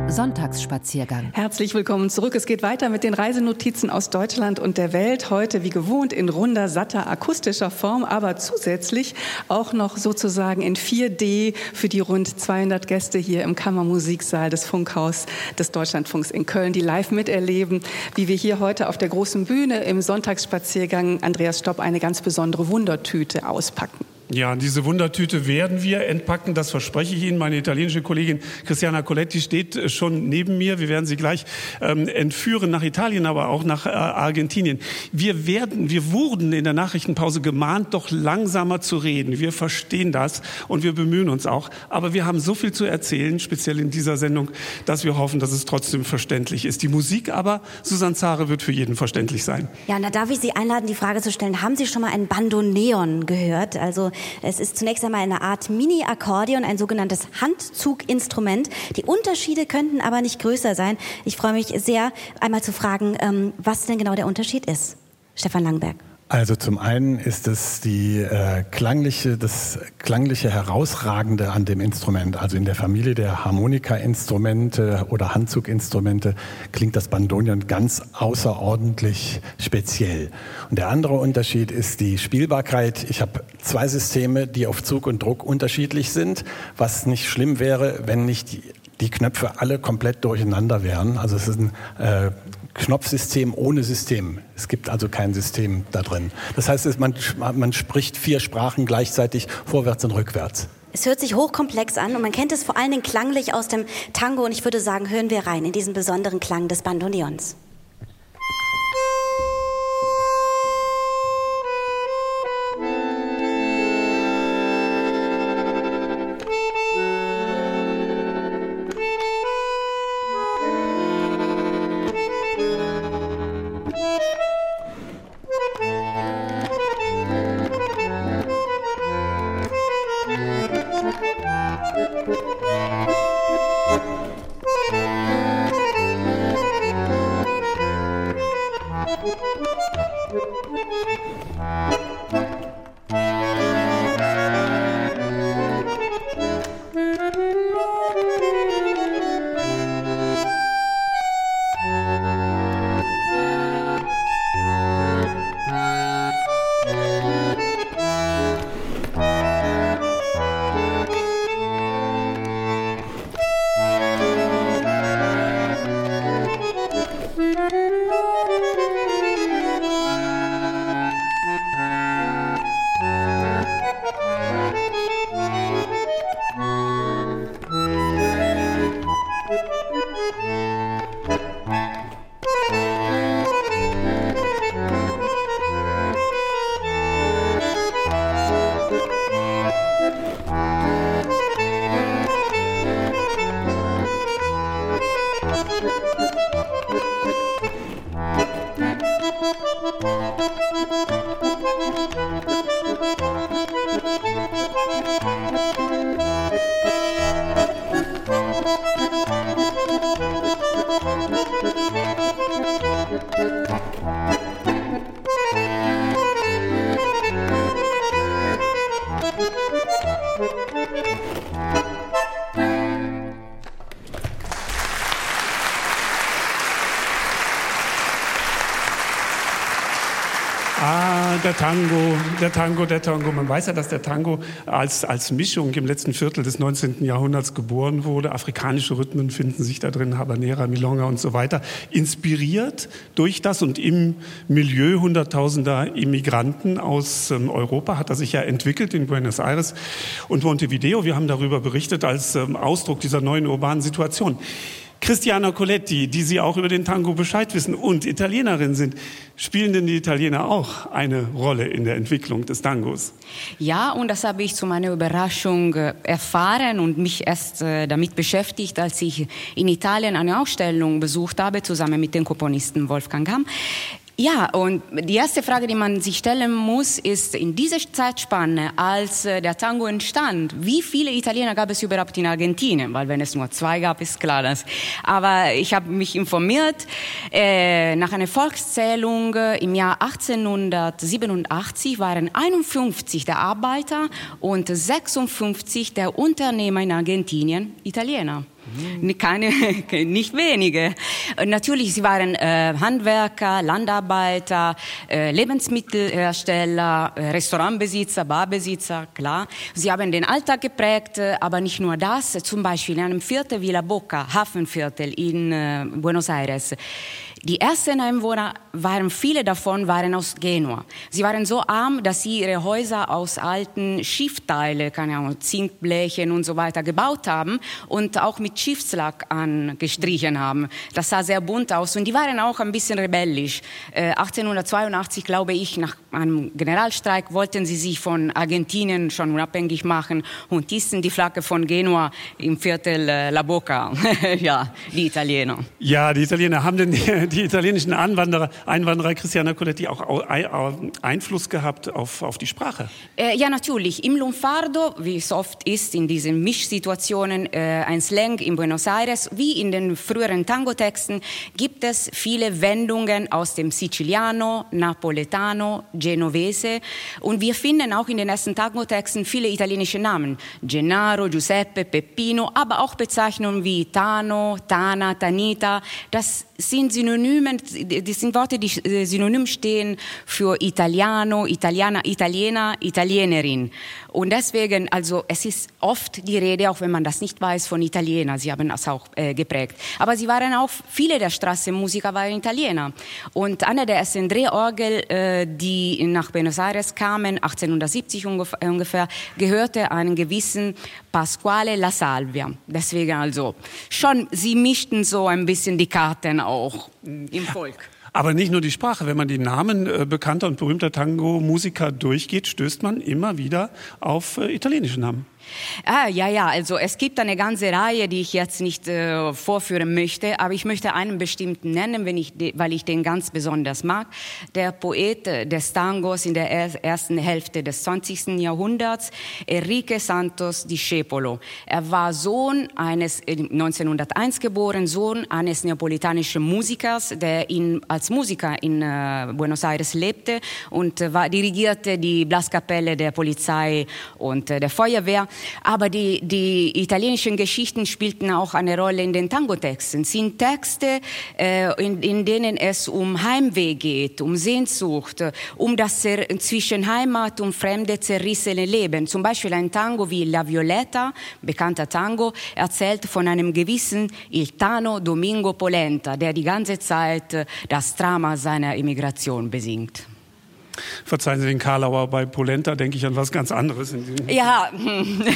S13: Sonntagsspaziergang.
S3: Herzlich willkommen zurück. Es geht weiter mit den Reisenotizen aus Deutschland und der Welt. Heute wie gewohnt in runder, satter, akustischer Form, aber zusätzlich auch noch sozusagen in 4D für die rund 200 Gäste hier im Kammermusiksaal des Funkhaus des Deutschlandfunks in Köln, die live miterleben, wie wir hier heute auf der großen Bühne im Sonntagsspaziergang Andreas Stopp eine ganz besondere Wundertüte auspacken.
S2: Ja, diese Wundertüte werden wir entpacken, das verspreche ich Ihnen. Meine italienische Kollegin Christiana Coletti steht äh, schon neben mir. Wir werden sie gleich ähm, entführen nach Italien, aber auch nach äh, Argentinien. Wir werden, wir wurden in der Nachrichtenpause gemahnt, doch langsamer zu reden. Wir verstehen das und wir bemühen uns auch. Aber wir haben so viel zu erzählen, speziell in dieser Sendung, dass wir hoffen, dass es trotzdem verständlich ist. Die Musik aber, Susanne Zare, wird für jeden verständlich sein.
S4: Ja, und da darf ich Sie einladen, die Frage zu stellen. Haben Sie schon mal ein Bandoneon gehört? Also es ist zunächst einmal eine Art Mini-Akkordeon, ein sogenanntes Handzuginstrument. Die Unterschiede könnten aber nicht größer sein. Ich freue mich sehr, einmal zu fragen, ähm, was denn genau der Unterschied ist. Stefan Langberg.
S14: Also zum einen ist es die äh, klangliche, das klangliche herausragende an dem Instrument. Also in der Familie der Harmonika-Instrumente oder Handzuginstrumente klingt das Bandonion ganz außerordentlich speziell. Und der andere Unterschied ist die Spielbarkeit. Ich habe zwei Systeme, die auf Zug und Druck unterschiedlich sind, was nicht schlimm wäre, wenn nicht die die Knöpfe alle komplett durcheinander wären. Also es ist ein äh, Knopfsystem ohne System. Es gibt also kein System da drin. Das heißt, man, man spricht vier Sprachen gleichzeitig vorwärts und rückwärts.
S4: Es hört sich hochkomplex an und man kennt es vor allen Dingen klanglich aus dem Tango und ich würde sagen, hören wir rein in diesen besonderen Klang des Bandoneons.
S2: Tango, der Tango, der Tango. Man weiß ja, dass der Tango als, als Mischung im letzten Viertel des 19. Jahrhunderts geboren wurde. Afrikanische Rhythmen finden sich da drin, Habanera, Milonga und so weiter. Inspiriert durch das und im Milieu hunderttausender Immigranten aus ähm, Europa hat er sich ja entwickelt in Buenos Aires und Montevideo. Wir haben darüber berichtet als ähm, Ausdruck dieser neuen urbanen Situation. Christiana Coletti, die Sie auch über den Tango Bescheid wissen und Italienerin sind, spielen denn die Italiener auch eine Rolle in der Entwicklung des Tangos?
S15: Ja, und das habe ich zu meiner Überraschung äh, erfahren und mich erst äh, damit beschäftigt, als ich in Italien eine Ausstellung besucht habe, zusammen mit dem Komponisten Wolfgang Hamm. Ja, und die erste Frage, die man sich stellen muss, ist in dieser Zeitspanne, als äh, der Tango entstand, wie viele Italiener gab es überhaupt in Argentinien? Weil wenn es nur zwei gab, ist klar das. Aber ich habe mich informiert, äh, nach einer Volkszählung äh, im Jahr 1887 waren 51 der Arbeiter und 56 der Unternehmer in Argentinien Italiener. Keine, [laughs] nicht wenige. Natürlich, sie waren äh, Handwerker, Landarbeiter, äh, Lebensmittelhersteller, äh, Restaurantbesitzer, Barbesitzer, klar. Sie haben den Alltag geprägt, äh, aber nicht nur das. Zum Beispiel in einem Viertel Villa Boca, Hafenviertel in äh, Buenos Aires die ersten Einwohner waren, viele davon waren aus Genua. Sie waren so arm, dass sie ihre Häuser aus alten Schiffteile, keine Ahnung, Zinkblechen und so weiter gebaut haben und auch mit Schiffslack angestrichen haben. Das sah sehr bunt aus und die waren auch ein bisschen rebellisch. Äh, 1882, glaube ich, nach einem Generalstreik wollten sie sich von Argentinien schon unabhängig machen und hießen die Flagge von Genua im Viertel äh, La Boca. [laughs] ja, die Italiener.
S2: Ja, die Italiener haben den die italienischen Anwanderer, Einwanderer Christiana Coletti auch Einfluss gehabt auf, auf die Sprache?
S15: Äh, ja, natürlich. Im Lunfardo, wie es oft ist in diesen Mischsituationen, äh, ein Slang in Buenos Aires, wie in den früheren Tango-Texten, gibt es viele Wendungen aus dem Siciliano, Napoletano, Genovese. Und wir finden auch in den ersten Tango-Texten viele italienische Namen. Gennaro, Giuseppe, Peppino, aber auch Bezeichnungen wie Tano, Tana, Tanita. Das sind Synonymen, das sind Worte, die synonym stehen für Italiano, Italiana, Italiener, Italienerin. Und deswegen, also es ist oft die Rede, auch wenn man das nicht weiß, von Italiener. Sie haben das auch äh, geprägt. Aber sie waren auch, viele der Straßenmusiker waren Italiener. Und eine der ersten Drehorgel, äh, die nach Buenos Aires kamen, 1870 ungefähr, gehörte einen gewissen Pasquale La Salvia. Deswegen also schon, sie mischten so ein bisschen die Karten auch im Volk.
S2: Aber nicht nur die Sprache. Wenn man die Namen äh, bekannter und berühmter Tango-Musiker durchgeht, stößt man immer wieder auf äh, italienische Namen.
S15: Ah, ja, ja, also es gibt eine ganze Reihe, die ich jetzt nicht äh, vorführen möchte, aber ich möchte einen bestimmten nennen, wenn ich weil ich den ganz besonders mag. Der Poet des Tangos in der ersten Hälfte des 20. Jahrhunderts, Enrique Santos Discepolo. Er war Sohn eines, 1901 äh, geboren, Sohn eines neapolitanischen Musikers, der in, als Musiker in äh, Buenos Aires lebte und äh, war, dirigierte die Blaskapelle der Polizei und äh, der Feuerwehr. Aber die, die italienischen Geschichten spielten auch eine Rolle in den Tango-Texten. Es sind Texte, äh, in, in denen es um Heimweh geht, um Sehnsucht, um das zwischen Heimat und fremde zerrissene Leben. Zum Beispiel ein Tango wie La Violetta, bekannter Tango, erzählt von einem gewissen Il Tano Domingo Polenta, der die ganze Zeit das Drama seiner Immigration besingt.
S2: Verzeihen Sie den Karlauer, bei Polenta denke ich an was ganz anderes.
S15: ja,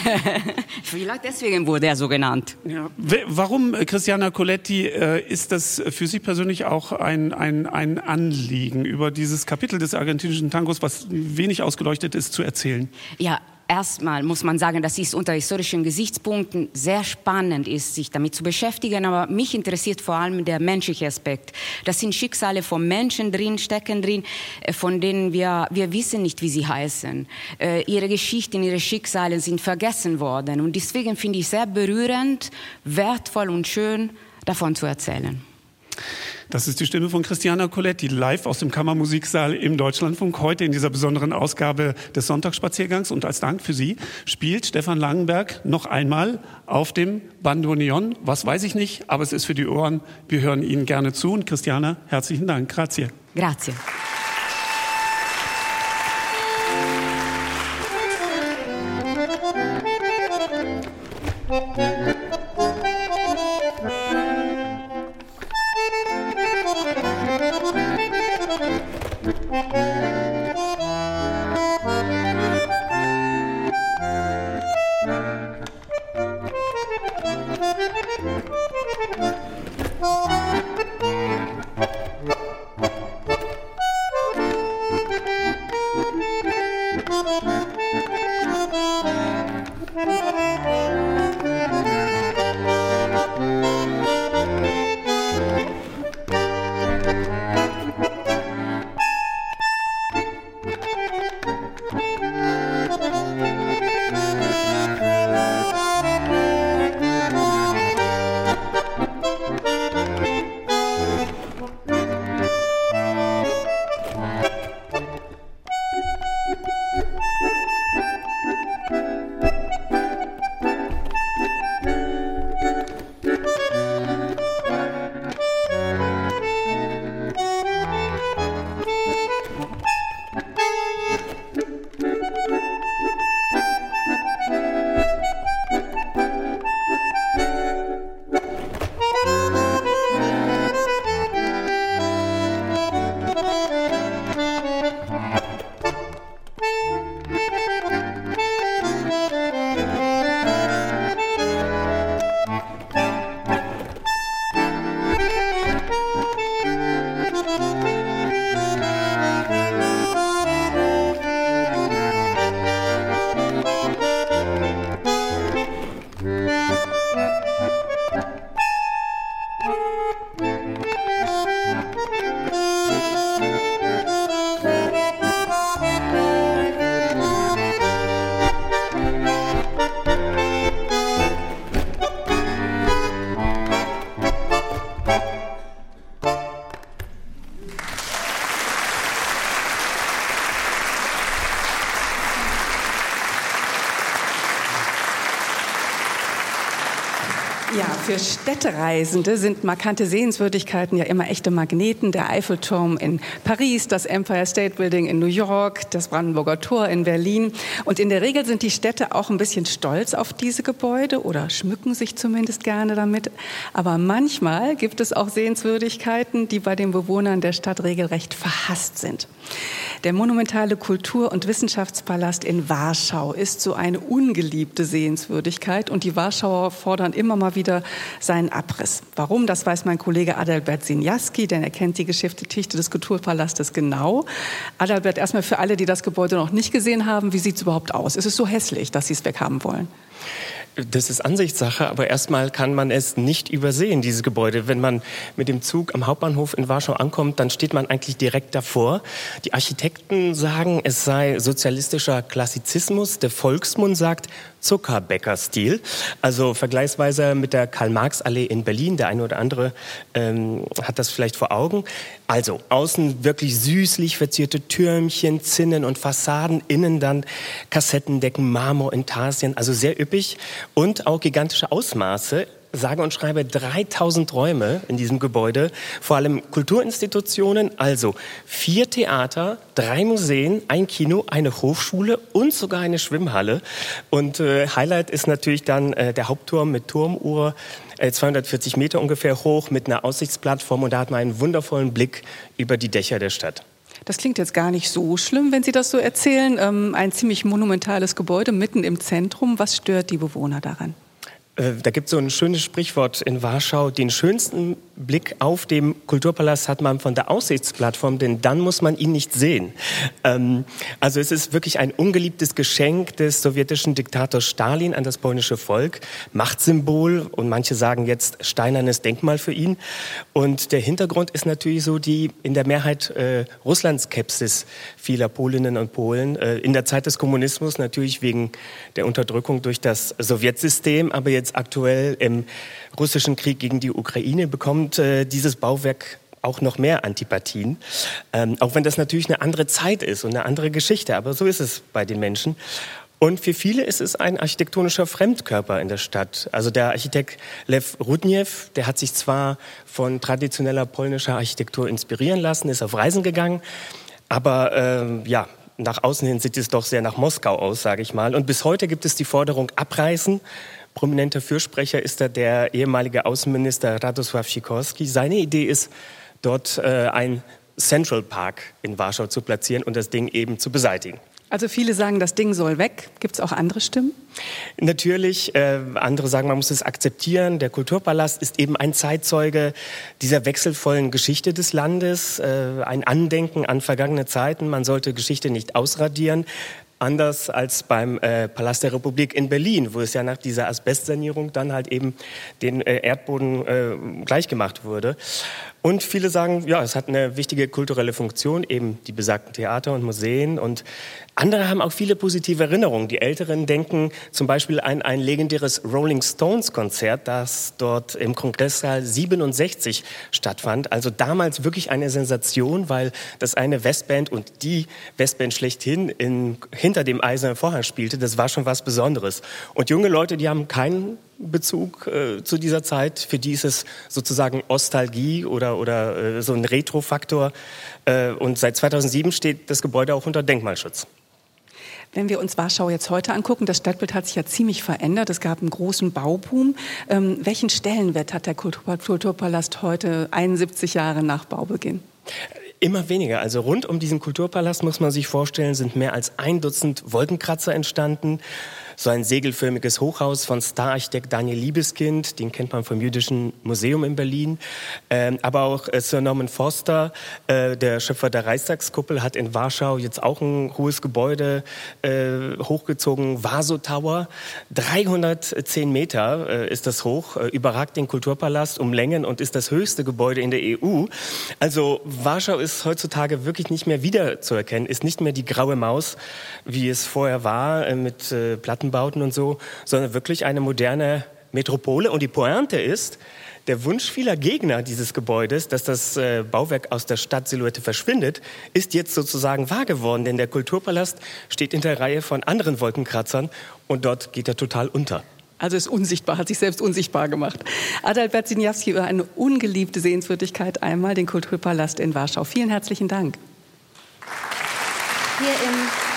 S15: [laughs] vielleicht deswegen wurde er so genannt.
S2: Ja. Warum, äh, Christiana Coletti, äh, ist das für Sie persönlich auch ein, ein, ein Anliegen, über dieses Kapitel des argentinischen Tangos, was wenig ausgeleuchtet ist, zu erzählen?
S15: Ja, erstmal muss man sagen, dass es unter historischen Gesichtspunkten sehr spannend ist, sich damit zu beschäftigen. Aber mich interessiert vor allem der menschliche Aspekt. Das sind Schicksale von Menschen drin, stecken drin, äh, von denen wir, wir wissen nicht, wie sie heißen. Äh, ihre Geschichten, ihre Schicksale sind vergessen worden. Und deswegen finde ich sehr berührend, wertvoll und schön, davon zu erzählen.
S2: Das ist die Stimme von Christiana Coletti, live aus dem Kammermusiksaal im Deutschlandfunk, heute in dieser besonderen Ausgabe des Sonntagsspaziergangs. Und als Dank für Sie spielt Stefan Langenberg noch einmal auf dem Bandoneon. Was weiß ich nicht, aber es ist für die Ohren. Wir hören Ihnen gerne zu. Und Christiana, herzlichen Dank. Grazie.
S15: Grazie.
S3: Thank you. Städtereisende sind markante Sehenswürdigkeiten ja immer echte Magneten. Der Eiffelturm in Paris, das Empire State Building in New York, das Brandenburger Tor in Berlin. Und in der Regel sind die Städte auch ein bisschen stolz auf diese Gebäude oder schmücken sich zumindest gerne damit. Aber manchmal gibt es auch Sehenswürdigkeiten, die bei den Bewohnern der Stadt regelrecht verhasst sind. Der monumentale Kultur- und Wissenschaftspalast in Warschau ist so eine ungeliebte Sehenswürdigkeit und die Warschauer fordern immer mal wieder seinen Abriss. Warum, das weiß mein Kollege Adalbert Sinjaski, denn er kennt die Geschichte des Kulturpalastes genau. Adalbert, erstmal für alle, die das Gebäude noch nicht gesehen haben, wie sieht es überhaupt aus? Ist es so hässlich, dass Sie es weghaben wollen?
S13: Das ist Ansichtssache, aber erstmal kann man es nicht übersehen, dieses Gebäude. Wenn man mit dem Zug am Hauptbahnhof in Warschau ankommt, dann steht man eigentlich direkt davor. Die Architekten sagen, es sei sozialistischer Klassizismus. Der Volksmund sagt Zuckerbäcker-Stil. Also vergleichsweise mit der Karl-Marx-Allee in Berlin. Der eine oder andere ähm, hat das vielleicht vor Augen. Also außen wirklich süßlich verzierte Türmchen, Zinnen und Fassaden. Innen dann Kassettendecken, Marmor, Intarsien. Also sehr üppig und auch gigantische Ausmaße sage und schreibe 3000 Räume in diesem Gebäude, vor allem Kulturinstitutionen, also vier Theater, drei Museen, ein Kino, eine Hochschule und sogar eine Schwimmhalle. Und äh, Highlight ist natürlich dann äh, der Hauptturm mit Turmuhr, 240 Meter ungefähr hoch, mit einer Aussichtsplattform und da hat man einen wundervollen Blick über die Dächer der Stadt.
S3: Das klingt jetzt gar nicht so schlimm, wenn Sie das so erzählen. Ähm, ein ziemlich monumentales Gebäude mitten im Zentrum. Was stört die Bewohner daran?
S13: Äh, da gibt es so ein schönes Sprichwort in Warschau. Den schönsten Blick auf dem Kulturpalast hat man von der Aussichtsplattform, denn dann muss man ihn nicht sehen. Ähm, also es ist wirklich ein ungeliebtes Geschenk des sowjetischen Diktators Stalin an das polnische Volk. Machtsymbol und manche sagen jetzt steinernes Denkmal für ihn. Und der Hintergrund ist natürlich so die in der Mehrheit äh, Russlandskepsis vieler Polinnen und Polen. Äh, in der Zeit des Kommunismus natürlich wegen der Unterdrückung durch das Sowjetsystem, aber jetzt aktuell im russischen Krieg gegen die Ukraine bekommt äh, dieses Bauwerk auch noch mehr Antipathien. Ähm, auch wenn das natürlich eine andere Zeit ist und eine andere Geschichte, aber so ist es bei den Menschen. Und für viele ist es ein architektonischer Fremdkörper in der Stadt. Also der Architekt Lev Rudniew, der hat sich zwar von traditioneller polnischer Architektur inspirieren lassen, ist auf Reisen gegangen, aber ähm, ja, nach außen hin sieht es doch sehr nach Moskau aus, sage ich mal. Und bis heute gibt es die Forderung abreißen prominenter Fürsprecher ist da der ehemalige Außenminister Radosław Sikorski. Seine Idee ist, dort äh, ein Central Park in Warschau zu platzieren und das Ding eben zu beseitigen.
S3: Also viele sagen, das Ding soll weg. Gibt es auch andere Stimmen?
S13: Natürlich. Äh, andere sagen, man muss es akzeptieren. Der Kulturpalast ist eben ein Zeitzeuge dieser wechselvollen Geschichte des Landes, äh, ein Andenken an vergangene Zeiten. Man sollte Geschichte nicht ausradieren anders als beim äh, Palast der Republik in Berlin, wo es ja nach dieser Asbestsanierung dann halt eben den äh, Erdboden äh, gleichgemacht wurde. Und viele sagen, ja, es hat eine wichtige kulturelle Funktion, eben die besagten Theater und Museen. Und andere haben auch viele positive Erinnerungen. Die Älteren denken zum Beispiel an ein legendäres Rolling Stones Konzert, das dort im Kongresssaal 67 stattfand. Also damals wirklich eine Sensation, weil das eine Westband und die Westband schlechthin in, hinter dem eisernen Vorhang spielte. Das war schon was Besonderes. Und junge Leute, die haben keinen Bezug äh, zu dieser Zeit. Für die ist es sozusagen Nostalgie oder, oder äh, so ein Retro-Faktor. Äh, und seit 2007 steht das Gebäude auch unter Denkmalschutz.
S3: Wenn wir uns Warschau jetzt heute angucken, das Stadtbild hat sich ja ziemlich verändert. Es gab einen großen Bauboom. Ähm, welchen Stellenwert hat der Kultur Kulturpalast heute, 71 Jahre nach Baubeginn?
S13: Immer weniger. Also rund um diesen Kulturpalast muss man sich vorstellen, sind mehr als ein Dutzend Wolkenkratzer entstanden so ein segelförmiges Hochhaus von Stararchitekt Daniel Liebeskind, den kennt man vom Jüdischen Museum in Berlin. Ähm, aber auch äh, Sir Norman Foster, äh, der Schöpfer der Reichstagskuppel, hat in Warschau jetzt auch ein hohes Gebäude äh, hochgezogen, Vaso Tower. 310 Meter äh, ist das hoch, äh, überragt den Kulturpalast um Längen und ist das höchste Gebäude in der EU. Also Warschau ist heutzutage wirklich nicht mehr wiederzuerkennen, ist nicht mehr die graue Maus, wie es vorher war, äh, mit äh, Platten Plattenbauten und so, sondern wirklich eine moderne Metropole. Und die Pointe ist, der Wunsch vieler Gegner dieses Gebäudes, dass das Bauwerk aus der Stadtsilhouette verschwindet, ist jetzt sozusagen wahr geworden, denn der Kulturpalast steht in der Reihe von anderen Wolkenkratzern und dort geht er total unter.
S3: Also ist unsichtbar, hat sich selbst unsichtbar gemacht. Adalbert Siniawski über eine ungeliebte Sehenswürdigkeit einmal, den Kulturpalast in Warschau. Vielen herzlichen Dank.
S4: Hier im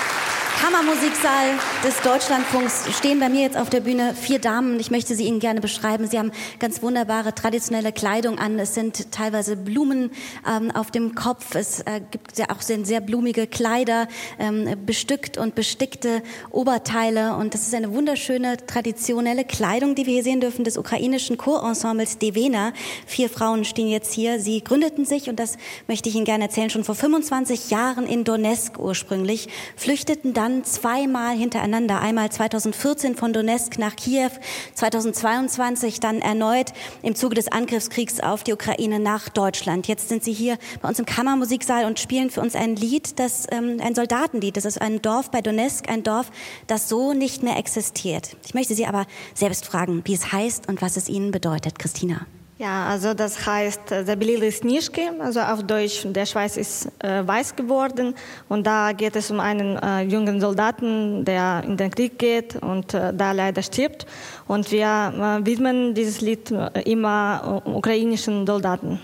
S4: Kammermusiksaal des Deutschlandfunks stehen bei mir jetzt auf der Bühne vier Damen. Ich möchte sie Ihnen gerne beschreiben. Sie haben ganz wunderbare traditionelle Kleidung an. Es sind teilweise Blumen ähm, auf dem Kopf. Es äh, gibt ja auch sehr, sehr blumige Kleider, ähm, bestückt und bestickte Oberteile. Und das ist eine wunderschöne traditionelle Kleidung, die wir hier sehen dürfen, des ukrainischen Chorensembles Devena. Vier Frauen stehen jetzt hier. Sie gründeten sich, und das möchte ich Ihnen gerne erzählen, schon vor 25 Jahren in Donetsk ursprünglich, flüchteten dann zweimal hintereinander, einmal 2014 von Donetsk nach Kiew, 2022 dann erneut im Zuge des Angriffskriegs auf die Ukraine nach Deutschland. Jetzt sind sie hier bei uns im Kammermusiksaal und spielen für uns ein Lied, das ähm, ein Soldatenlied. Das ist ein Dorf bei Donetsk, ein Dorf, das so nicht mehr existiert. Ich möchte Sie aber selbst fragen, wie es heißt und was es Ihnen bedeutet, Christina.
S16: Ja, also das heißt Забелили Снежки, also auf Deutsch, der Schweiß ist äh, weiß geworden und da geht es um einen äh, jungen Soldaten, der in den Krieg geht und äh, da leider stirbt und wir äh, widmen dieses Lied äh, immer äh, ukrainischen Soldaten.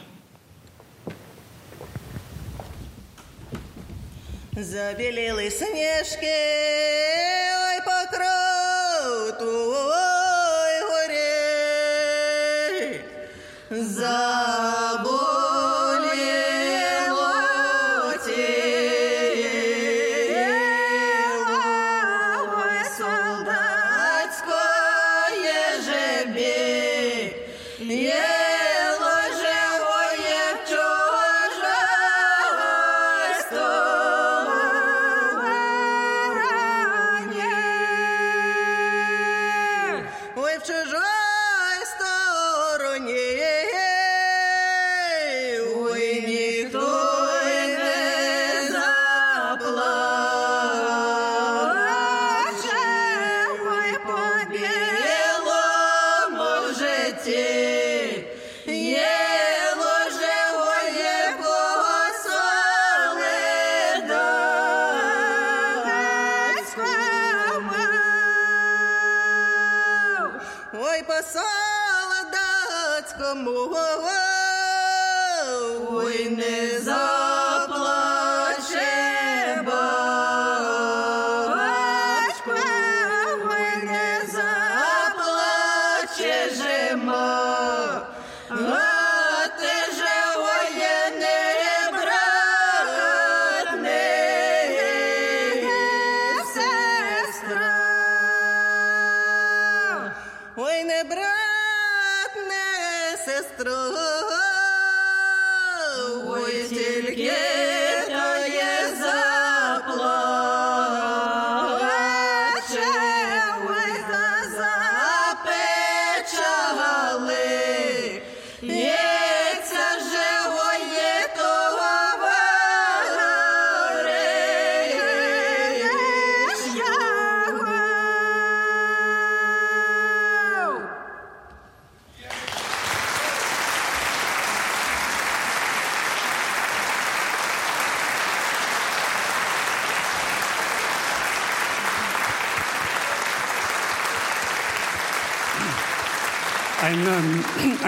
S17: Забелели снежки, ой, покров, Zabu.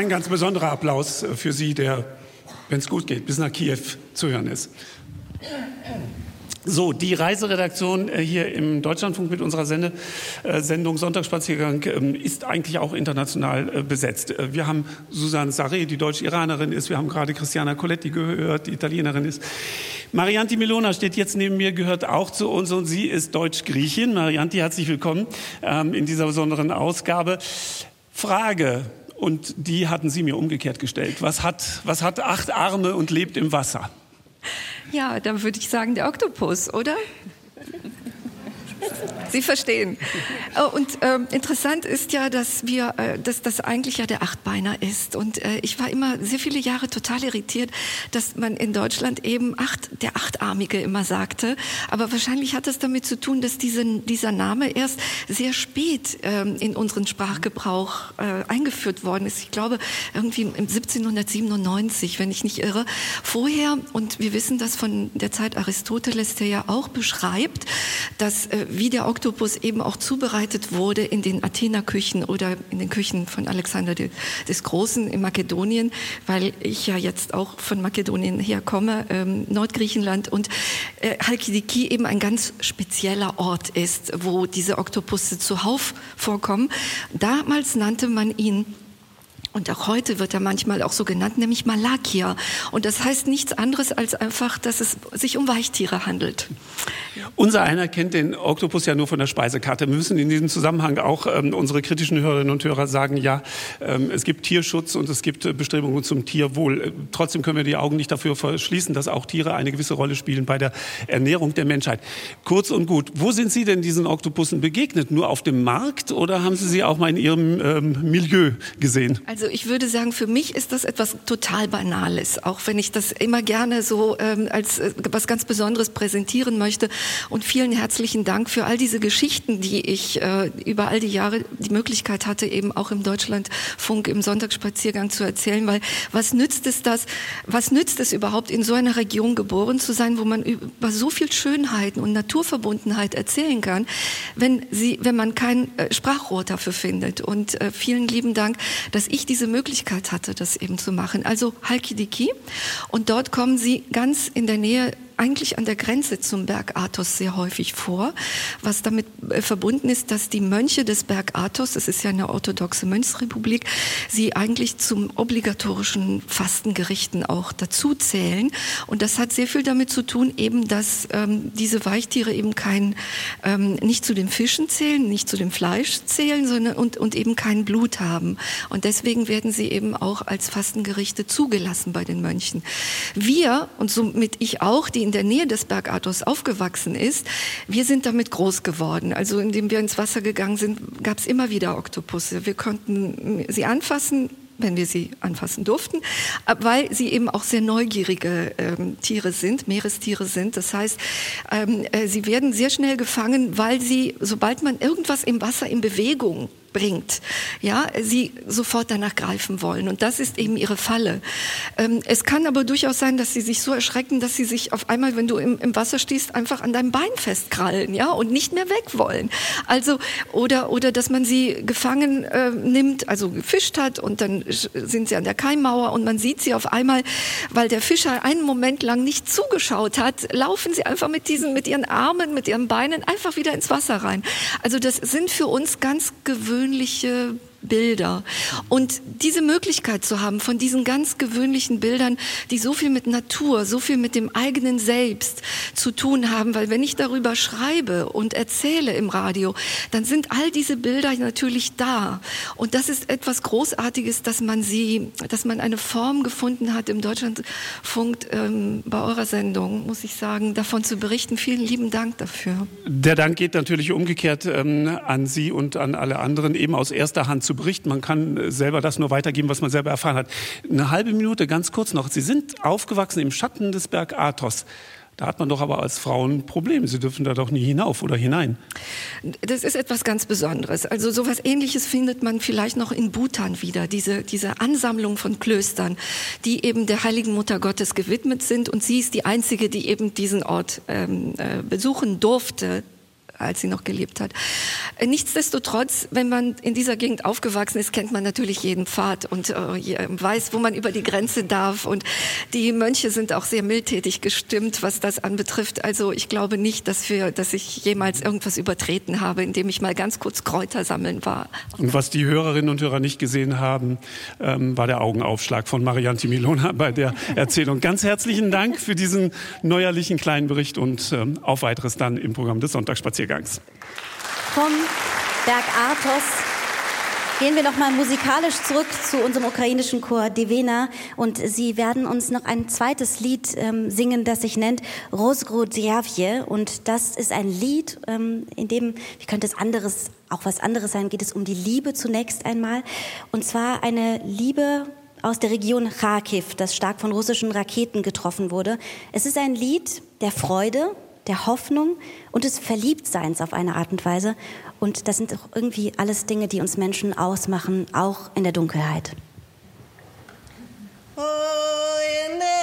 S2: Ein ganz besonderer Applaus für Sie, der, wenn es gut geht, bis nach Kiew zu hören ist. So, die Reiseredaktion äh, hier im Deutschlandfunk mit unserer Sende, äh, Sendung Sonntagsspaziergang ähm, ist eigentlich auch international äh, besetzt. Wir haben Susanne Sarre, die Deutsch-Iranerin ist. Wir haben gerade Christiana Coletti gehört, die Italienerin ist. Marianti Milona steht jetzt neben mir, gehört auch zu uns und sie ist Deutsch-Griechin. Marianti, herzlich willkommen ähm, in dieser besonderen Ausgabe. Frage, und die hatten Sie mir umgekehrt gestellt. Was hat, was hat acht Arme und lebt im Wasser?
S18: Ja, dann würde ich sagen, der Oktopus, oder? Sie verstehen. Oh, Und ähm, interessant ist ja, dass wir, äh, dass das eigentlich ja der Achtbeiner ist. Und äh, ich war immer sehr viele Jahre total irritiert, dass man in Deutschland eben acht, der Achtarmige immer sagte. Aber wahrscheinlich hat das damit zu tun, dass diesen, dieser Name erst sehr spät ähm, in unseren Sprachgebrauch äh, eingeführt worden ist. Ich glaube irgendwie im 1797, wenn ich nicht irre. Vorher und wir wissen das von der Zeit Aristoteles, der ja auch beschreibt, dass äh, wie der Oktopus Oktopus eben auch zubereitet wurde in den Athener Küchen oder in den Küchen von Alexander de- des Großen in Makedonien, weil ich ja jetzt auch von Makedonien herkomme, ähm, Nordgriechenland und äh, Halkidiki eben ein ganz spezieller Ort ist, wo diese Oktopusse zuhauf vorkommen. Damals nannte man ihn und auch heute wird er manchmal auch so genannt, nämlich Malakia. Und das heißt nichts anderes als einfach, dass es sich um Weichtiere handelt.
S2: Unser einer kennt den Oktopus ja nur von der Speisekarte. Wir müssen in diesem Zusammenhang auch ähm, unsere kritischen Hörerinnen und Hörer sagen, ja, ähm, es gibt Tierschutz und es gibt äh, Bestrebungen zum Tierwohl. Äh, Trotzdem können wir die Augen nicht dafür verschließen, dass auch Tiere eine gewisse Rolle spielen bei der Ernährung der Menschheit. Kurz und gut, wo sind Sie denn diesen Oktopussen begegnet? Nur auf dem Markt oder haben Sie sie auch mal in Ihrem ähm, Milieu gesehen?
S18: Also ich würde sagen, für mich ist das etwas total Banales, auch wenn ich das immer gerne so ähm, als äh, was ganz Besonderes präsentieren möchte. Und vielen herzlichen Dank für all diese Geschichten, die ich äh, über all die Jahre die Möglichkeit hatte, eben auch im Deutschlandfunk im Sonntagsspaziergang zu erzählen. Weil was nützt es das? Was nützt es überhaupt, in so einer Region geboren zu sein, wo man über so viel Schönheiten und Naturverbundenheit erzählen kann, wenn sie, wenn man kein äh, Sprachrohr dafür findet? Und äh, vielen lieben Dank, dass ich diese Möglichkeit hatte, das eben zu machen. Also Halkidiki. Und dort kommen sie ganz in der Nähe eigentlich an der Grenze zum Berg Athos sehr häufig vor, was damit äh, verbunden ist, dass die Mönche des Berg Athos, das ist ja eine orthodoxe Mönchsrepublik, sie eigentlich zum obligatorischen Fastengerichten auch dazu zählen. Und das hat sehr viel damit zu tun, eben, dass ähm, diese Weichtiere eben kein, ähm, nicht zu den Fischen zählen, nicht zu dem Fleisch zählen, sondern und, und eben kein Blut haben. Und deswegen werden sie eben auch als Fastengerichte zugelassen bei den Mönchen. Wir, und somit ich auch, die in der Nähe des Berg Athos aufgewachsen ist, wir sind damit groß geworden. Also indem wir ins Wasser gegangen sind, gab es immer wieder Oktopusse. Wir konnten sie anfassen, wenn wir sie anfassen durften, weil sie eben auch sehr neugierige ähm, Tiere sind, Meerestiere sind. Das heißt, ähm, äh, sie werden sehr schnell gefangen, weil sie, sobald man irgendwas im Wasser in Bewegung bringt, ja, sie sofort danach greifen wollen. Und das ist eben ihre Falle. Ähm, es kann aber durchaus sein, dass sie sich so erschrecken, dass sie sich auf einmal, wenn du im, im Wasser stehst, einfach an deinem Bein festkrallen, ja, und nicht mehr weg wollen. Also, oder, oder dass man sie gefangen äh, nimmt, also gefischt hat und dann sind sie an der Keimmauer und man sieht sie auf einmal, weil der Fischer einen Moment lang nicht zugeschaut hat, laufen sie einfach mit diesen, mit ihren Armen, mit ihren Beinen einfach wieder ins Wasser rein. Also das sind für uns ganz gewöhnliche persönliche Bilder. Und diese Möglichkeit zu haben von diesen ganz gewöhnlichen Bildern, die so viel mit Natur, so viel mit dem eigenen Selbst zu tun haben, weil wenn ich darüber schreibe und erzähle im Radio, dann sind all diese Bilder natürlich da. Und das ist etwas Großartiges, dass man sie, dass man eine Form gefunden hat im Deutschlandfunk ähm, bei eurer Sendung, muss ich sagen, davon zu berichten. Vielen lieben Dank dafür.
S2: Der Dank geht natürlich umgekehrt ähm, an Sie und an alle anderen, eben aus erster Hand zu berichten. Man kann äh, selber das nur weitergeben, was man selber erfahren hat. Eine halbe Minute, ganz kurz noch. Sie sind aufgewachsen im Schatten des Berg Athos. Da hat man doch aber als Frau ein Problem. Sie dürfen da doch nie hinauf oder hinein.
S18: Das ist etwas ganz Besonderes. Also sowas Ähnliches findet man vielleicht noch in Bhutan wieder. Diese, diese Ansammlung von Klöstern, die eben der Heiligen Mutter Gottes gewidmet sind. Und sie ist die einzige, die eben diesen Ort ähm, äh, besuchen durfte als sie noch gelebt hat. Nichtsdestotrotz, wenn man in dieser Gegend aufgewachsen ist, kennt man natürlich jeden Pfad und äh, weiß, wo man über die Grenze darf. Und die Mönche sind auch sehr mildtätig gestimmt, was das anbetrifft. Also ich glaube nicht, dass, wir, dass ich jemals irgendwas übertreten habe, indem ich mal ganz kurz Kräuter sammeln war.
S2: Und was die Hörerinnen und Hörer nicht gesehen haben, ähm, war der Augenaufschlag von Marianti Milona bei der Erzählung. Ganz herzlichen Dank für diesen neuerlichen kleinen Bericht und ähm, auf weiteres dann im Programm des Sonntagsspaziergangs.
S4: Vom Berg Athos gehen wir noch mal musikalisch zurück zu unserem ukrainischen Chor Devena. Und sie werden uns noch ein zweites Lied ähm, singen, das sich nennt Rozgrodjavje. Und das ist ein Lied, ähm, in dem, wie könnte es anderes, auch was anderes sein, geht es um die Liebe zunächst einmal. Und zwar eine Liebe aus der Region Kharkiv, das stark von russischen Raketen getroffen wurde. Es ist ein Lied der Freude, der Hoffnung und des Verliebtseins auf eine Art und Weise. Und das sind auch irgendwie alles Dinge, die uns Menschen ausmachen, auch in der Dunkelheit.
S17: Oh, in
S3: der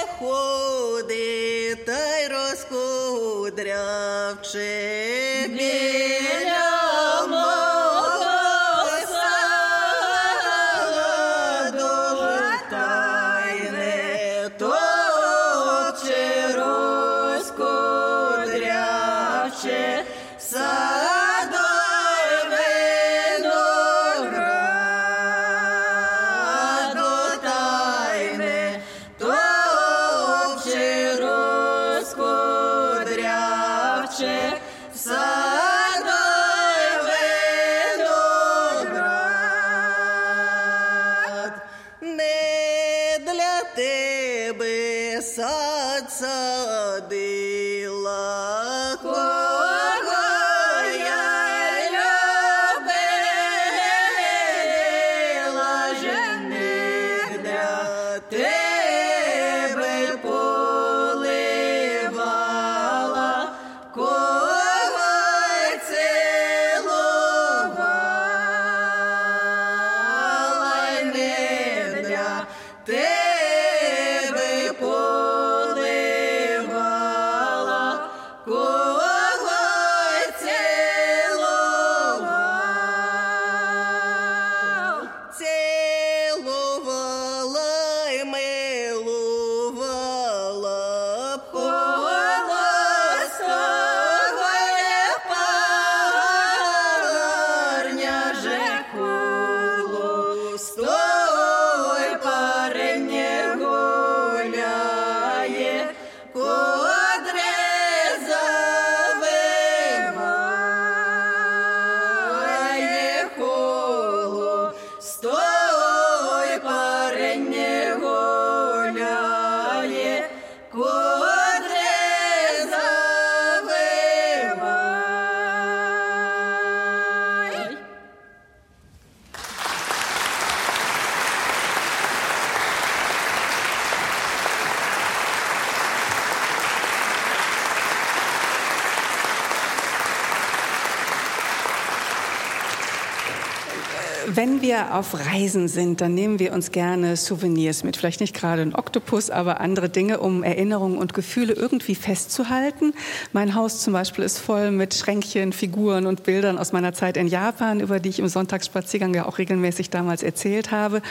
S3: wir auf Reisen sind, dann nehmen wir uns gerne Souvenirs mit. Vielleicht nicht gerade ein Oktopus, aber andere Dinge, um Erinnerungen und Gefühle irgendwie festzuhalten. Mein Haus zum Beispiel ist voll mit Schränkchen, Figuren und Bildern aus meiner Zeit in Japan, über die ich im Sonntagsspaziergang ja auch regelmäßig damals erzählt habe.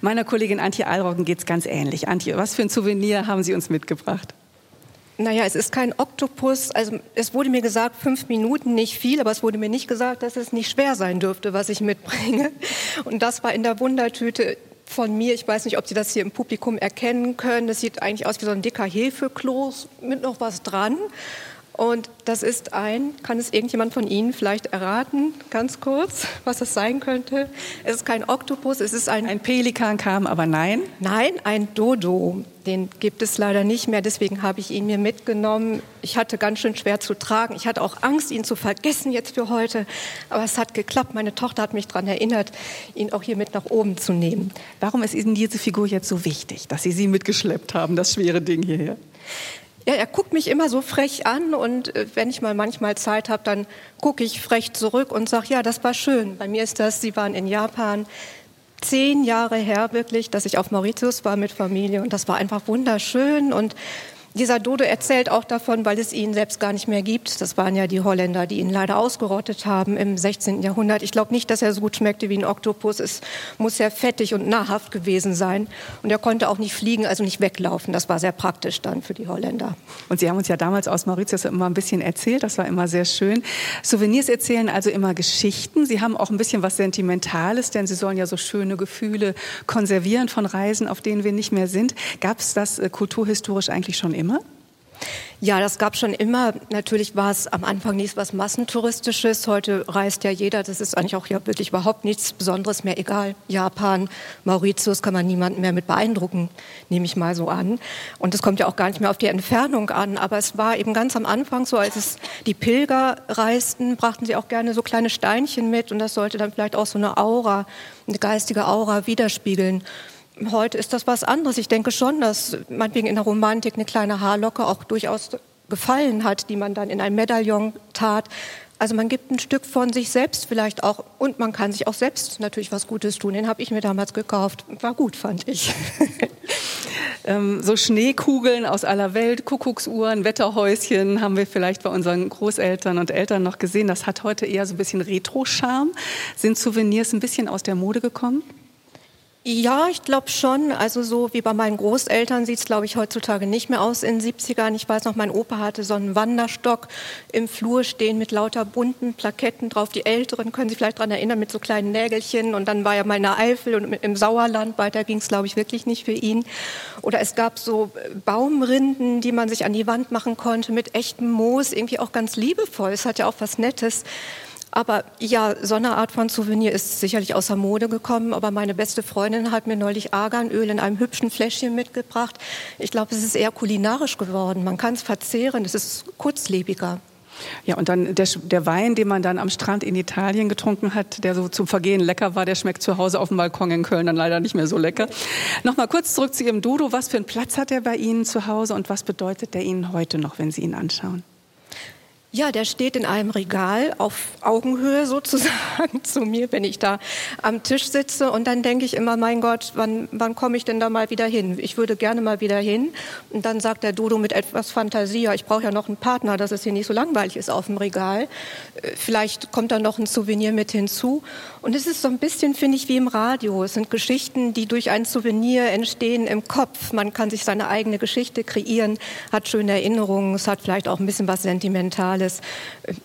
S3: Meiner Kollegin Antje Alroggen geht es ganz ähnlich. Antje, was für ein Souvenir haben Sie uns mitgebracht?
S19: Naja, es ist kein Oktopus. Also es wurde mir gesagt, fünf Minuten, nicht viel, aber es wurde mir nicht gesagt, dass es nicht schwer sein dürfte, was ich mitbringe. Und das war in der Wundertüte von mir. Ich weiß nicht, ob Sie das hier im Publikum erkennen können. Das sieht eigentlich aus wie so ein dicker Hefekloß mit noch was dran. Und das ist ein, kann es irgendjemand von Ihnen vielleicht erraten, ganz kurz, was das sein könnte? Es ist kein Oktopus, es ist ein...
S3: Ein Pelikan kam, aber nein?
S19: Nein, ein Dodo. Den gibt es leider nicht mehr, deswegen habe ich ihn mir mitgenommen. Ich hatte ganz schön schwer zu tragen. Ich hatte auch Angst, ihn zu vergessen jetzt für heute. Aber es hat geklappt. Meine Tochter hat mich daran erinnert, ihn auch hier mit nach oben zu nehmen.
S3: Warum ist Ihnen diese Figur jetzt so wichtig, dass Sie sie mitgeschleppt haben, das schwere Ding hierher?
S19: Ja, er guckt mich immer so frech an und äh, wenn ich mal manchmal Zeit habe, dann gucke ich frech zurück und sage, ja, das war schön. Bei mir ist das, Sie waren in Japan, zehn Jahre her wirklich, dass ich auf Mauritius war mit Familie und das war einfach wunderschön und dieser Dodo erzählt auch davon, weil es ihn selbst gar nicht mehr gibt. Das waren ja die Holländer, die ihn leider ausgerottet haben im 16. Jahrhundert. Ich glaube nicht, dass er so gut schmeckte wie ein Oktopus. Es muss sehr fettig und nahrhaft gewesen sein. Und er konnte auch nicht fliegen, also nicht weglaufen. Das war sehr praktisch dann für die Holländer.
S3: Und Sie haben uns ja damals aus Mauritius immer ein bisschen erzählt. Das war immer sehr schön. Souvenirs erzählen also immer Geschichten. Sie haben auch ein bisschen was Sentimentales, denn Sie sollen ja so schöne Gefühle konservieren von Reisen, auf denen wir nicht mehr sind. Gab es das äh, kulturhistorisch eigentlich schon immer?
S19: Ja, das gab schon immer. Natürlich war es am Anfang nichts was Massentouristisches. Heute reist ja jeder. Das ist eigentlich auch ja wirklich überhaupt nichts Besonderes mehr. Egal, Japan, Mauritius kann man niemanden mehr mit beeindrucken, nehme ich mal so an. Und es kommt ja auch gar nicht mehr auf die Entfernung an. Aber es war eben ganz am Anfang so, als es die Pilger reisten, brachten sie auch gerne so kleine Steinchen mit. Und das sollte dann vielleicht auch so eine Aura, eine geistige Aura widerspiegeln. Heute ist das was anderes. Ich denke schon, dass meinetwegen in der Romantik eine kleine Haarlocke auch durchaus gefallen hat, die man dann in ein Medaillon tat. Also man gibt ein Stück von sich selbst vielleicht auch und man kann sich auch selbst natürlich was Gutes tun. Den habe ich mir damals gekauft. War gut, fand ich. [laughs]
S3: ähm, so Schneekugeln aus aller Welt, Kuckucksuhren, Wetterhäuschen haben wir vielleicht bei unseren Großeltern und Eltern noch gesehen. Das hat heute eher so ein bisschen Retro-Charme. Sind Souvenirs ein bisschen aus der Mode gekommen?
S19: Ja, ich glaube schon. Also so wie bei meinen Großeltern sieht es, glaube ich, heutzutage nicht mehr aus in den 70ern. Ich weiß noch, mein Opa hatte so einen Wanderstock im Flur stehen mit lauter bunten Plaketten drauf. Die Älteren können sich vielleicht daran erinnern mit so kleinen Nägelchen. Und dann war er mal in der Eifel und im Sauerland. Weiter ging es, glaube ich, wirklich nicht für ihn. Oder es gab so Baumrinden, die man sich an die Wand machen konnte mit echtem Moos. Irgendwie auch ganz liebevoll. Es hat ja auch was Nettes. Aber ja, so eine Art von Souvenir ist sicherlich außer Mode gekommen. Aber meine beste Freundin hat mir neulich Arganöl in einem hübschen Fläschchen mitgebracht. Ich glaube, es ist eher kulinarisch geworden. Man kann es verzehren, es ist kurzlebiger.
S3: Ja, und dann der, der, Wein, den man dann am Strand in Italien getrunken hat, der so zum Vergehen lecker war, der schmeckt zu Hause auf dem Balkon in Köln dann leider nicht mehr so lecker. Nochmal kurz zurück zu Ihrem Dodo. Was für einen Platz hat er bei Ihnen zu Hause und was bedeutet der Ihnen heute noch, wenn Sie ihn anschauen?
S19: Ja, der steht in einem Regal auf Augenhöhe [laughs] sozusagen zu mir, wenn ich da am Tisch sitze. Und dann denke ich immer, mein Gott, wann, wann komme ich denn da mal wieder hin? Ich würde gerne mal wieder hin. Und dann sagt der Dodo mit etwas Fantasie, ja, ich brauche ja noch einen Partner, dass es hier nicht so langweilig ist auf dem Regal. Äh, vielleicht kommt da noch ein Souvenir mit hinzu. Und es ist so ein bisschen, finde ich, wie im Radio. Es sind Geschichten, die durch ein Souvenir entstehen im Kopf. Man kann sich seine eigene Geschichte kreieren, hat schöne Erinnerungen, es hat vielleicht auch ein bisschen was Sentimentales alles.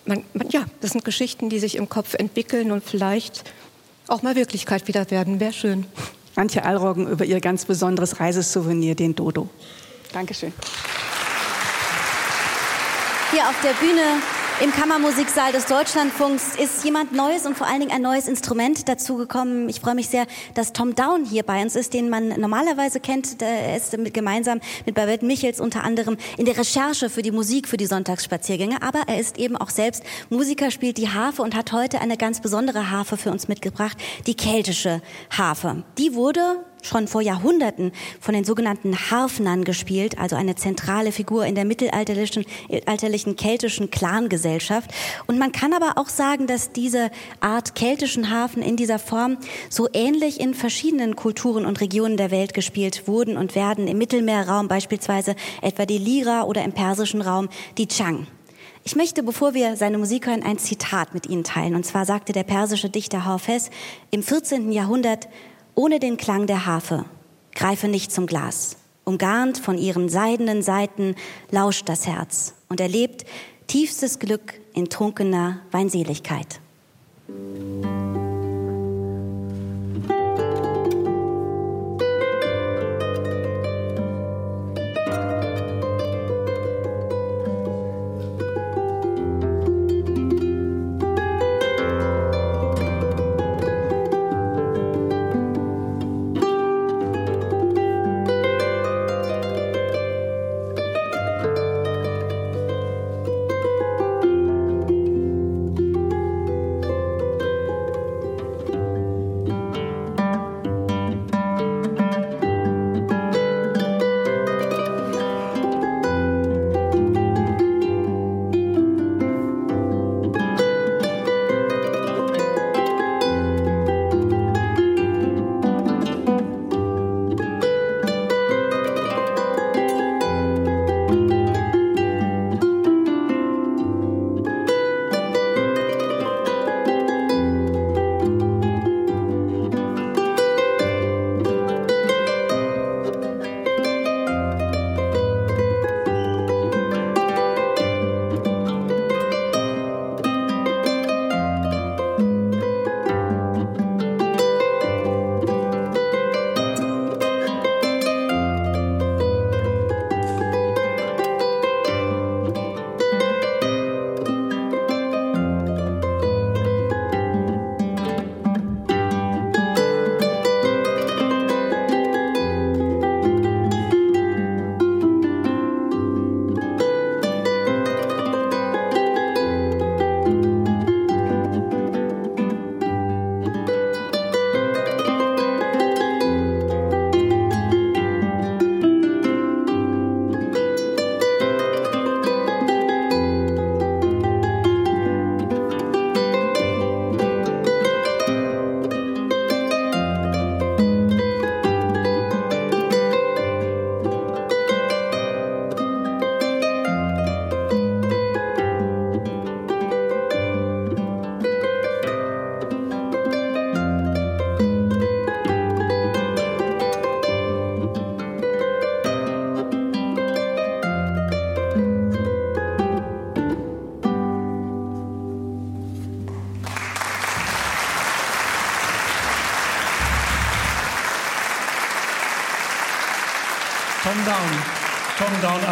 S19: Man, man, ja, das sind Geschichten, die sich im Kopf entwickeln und vielleicht auch mal Wirklichkeit wieder werden. Wäre schön.
S3: Antje Allroggen über ihr ganz besonderes Reisesouvenir, den Dodo. Dankeschön.
S4: Hier auf der Bühne im Kammermusiksaal des Deutschlandfunks ist jemand Neues und vor allen Dingen ein neues Instrument dazugekommen. Ich freue mich sehr, dass Tom Down hier bei uns ist, den man normalerweise kennt. Er ist gemeinsam mit Babette Michels unter anderem in der Recherche für die Musik für die Sonntagsspaziergänge. Aber er ist eben auch selbst Musiker, spielt die Harfe und hat heute eine ganz besondere Harfe für uns mitgebracht, die keltische Harfe. Die wurde schon vor Jahrhunderten von den sogenannten Harfnern gespielt, also eine zentrale Figur in der mittelalterlichen alterlichen keltischen Clangesellschaft. Und man kann aber auch sagen, dass diese Art keltischen Harfen in dieser Form so ähnlich in verschiedenen Kulturen und Regionen der Welt gespielt wurden und werden. Im Mittelmeerraum beispielsweise etwa die Lira oder im persischen Raum die Chang. Ich möchte, bevor wir seine Musik hören, ein Zitat mit Ihnen teilen. Und zwar sagte der persische Dichter Hafez im 14. Jahrhundert, ohne den Klang der Harfe. Greife nicht zum Glas. Umgarnt von ihren seidenen Seiten lauscht das Herz und erlebt tiefstes Glück in trunkener Weinseligkeit.
S2: Down.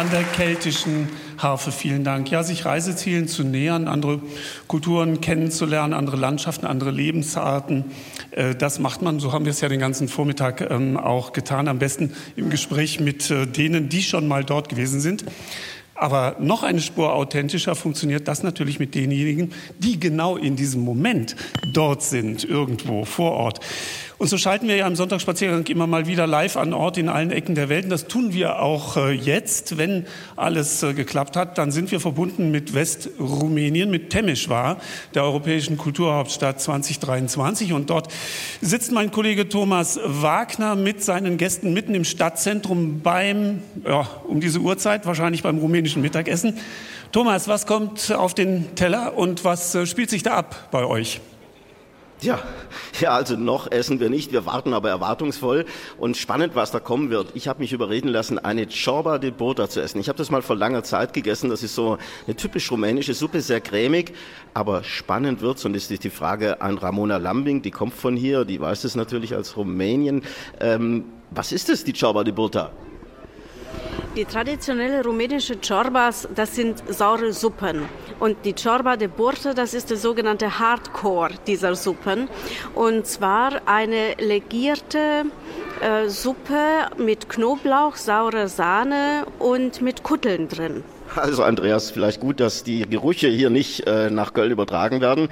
S2: An der keltischen Harfe. Vielen Dank. Ja, sich Reisezielen zu nähern, andere Kulturen kennenzulernen, andere Landschaften, andere Lebensarten, äh, das macht man. So haben wir es ja den ganzen Vormittag ähm, auch getan. Am besten im Gespräch mit äh, denen, die schon mal dort gewesen sind. Aber noch eine Spur authentischer funktioniert das natürlich mit denjenigen, die genau in diesem Moment dort sind, irgendwo vor Ort. Und so schalten wir ja im Sonntagsspaziergang immer mal wieder live an Ort in allen Ecken der Welt. Und das tun wir auch äh, jetzt, wenn alles äh, geklappt hat. Dann sind wir verbunden mit Westrumänien, mit Temeschwar, der europäischen Kulturhauptstadt 2023. Und dort sitzt mein Kollege Thomas Wagner mit seinen Gästen mitten im Stadtzentrum beim, ja, um diese Uhrzeit, wahrscheinlich beim rumänischen Mittagessen. Thomas, was kommt auf den Teller und was äh, spielt sich da ab bei euch?
S20: Ja, ja, also noch essen wir nicht, wir warten aber erwartungsvoll und spannend, was da kommen wird. Ich habe mich überreden lassen, eine Ciorba de Bota zu essen. Ich habe das mal vor langer Zeit gegessen, das ist so eine typisch rumänische Suppe, sehr cremig, aber spannend wird's und ist die Frage an Ramona Lambing, die kommt von hier, die weiß es natürlich als Rumänien. Ähm, was ist es, die Ciorba de Bota?
S21: Die traditionelle rumänische Chorbas, das sind saure Suppen. Und die Chorba de Burte, das ist der sogenannte Hardcore dieser Suppen. Und zwar eine legierte äh, Suppe mit Knoblauch, saurer Sahne und mit Kutteln drin.
S20: Also Andreas, vielleicht gut, dass die Gerüche hier nicht äh, nach Köln übertragen werden.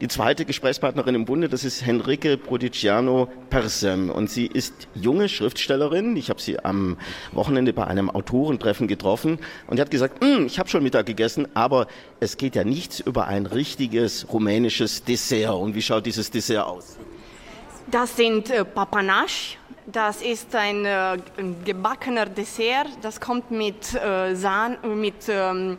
S20: Die zweite Gesprächspartnerin im Bunde, das ist Henrike Prodiciano Persem und sie ist junge Schriftstellerin. Ich habe sie am Wochenende bei einem Autorentreffen getroffen und sie hat gesagt, hm, ich habe schon Mittag gegessen, aber es geht ja nichts über ein richtiges rumänisches Dessert. Und wie schaut dieses Dessert aus?
S22: Das sind äh, Papanasch. Das ist ein äh, gebackener Dessert. Das kommt mit, äh, Sahn, mit ähm,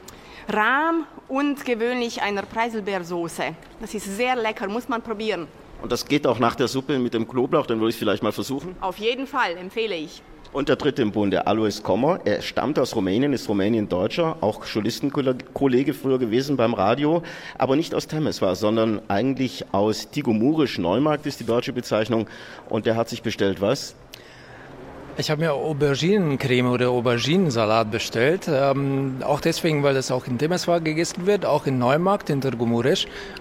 S22: Rahm und gewöhnlich einer Preiselbeersoße. Das ist sehr lecker, muss man probieren.
S20: Und das geht auch nach der Suppe mit dem Knoblauch, dann würde ich es vielleicht mal versuchen.
S22: Auf jeden Fall, empfehle ich.
S20: Und der dritte im Bunde, Alois Kommer. Er stammt aus Rumänien, ist Rumänien-Deutscher, auch Journalistenkollege früher gewesen beim Radio, aber nicht aus Temeswar, sondern eigentlich aus Tigomurisch. Neumarkt ist die deutsche Bezeichnung. Und der hat sich bestellt was?
S23: Ich habe mir Auberginencreme oder Auberginensalat bestellt. Ähm, auch deswegen, weil das auch in Temeswar gegessen wird, auch in Neumarkt, in Târgu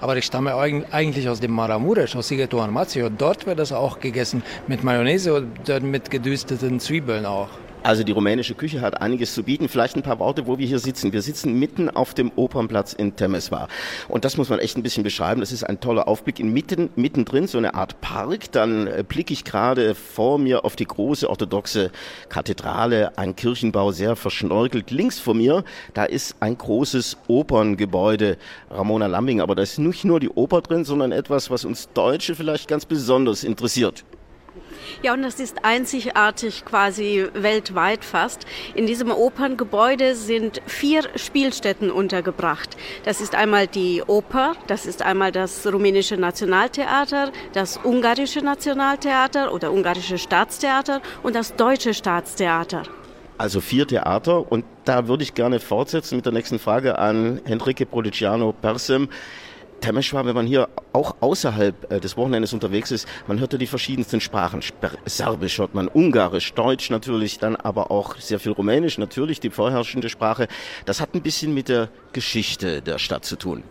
S23: Aber ich stamme eigentlich aus dem Maramuresch, aus Sighetu Armazio. Dort wird das auch gegessen mit Mayonnaise und mit gedüsteten Zwiebeln auch.
S20: Also die rumänische Küche hat einiges zu bieten. Vielleicht ein paar Worte, wo wir hier sitzen. Wir sitzen mitten auf dem Opernplatz in Temeswar. Und das muss man echt ein bisschen beschreiben. Das ist ein toller Aufblick. In mitten, mittendrin so eine Art Park. Dann äh, blicke ich gerade vor mir auf die große orthodoxe Kathedrale. Ein Kirchenbau sehr verschnorkelt. Links vor mir, da ist ein großes Operngebäude. Ramona Lambing. Aber da ist nicht nur die Oper drin, sondern etwas, was uns Deutsche vielleicht ganz besonders interessiert.
S21: Ja, und das ist einzigartig quasi weltweit fast. In diesem Operngebäude sind vier Spielstätten untergebracht. Das ist einmal die Oper, das ist einmal das rumänische Nationaltheater, das ungarische Nationaltheater oder ungarische Staatstheater und das deutsche Staatstheater.
S20: Also vier Theater und da würde ich gerne fortsetzen mit der nächsten Frage an Henrike Prodiciano Persem. Temeschwar, wenn man hier auch außerhalb äh, des Wochenendes unterwegs ist, man hört ja die verschiedensten Sprachen. Serbisch hört man, Ungarisch, Deutsch natürlich, dann aber auch sehr viel Rumänisch, natürlich die vorherrschende Sprache. Das hat ein bisschen mit der Geschichte der Stadt zu tun.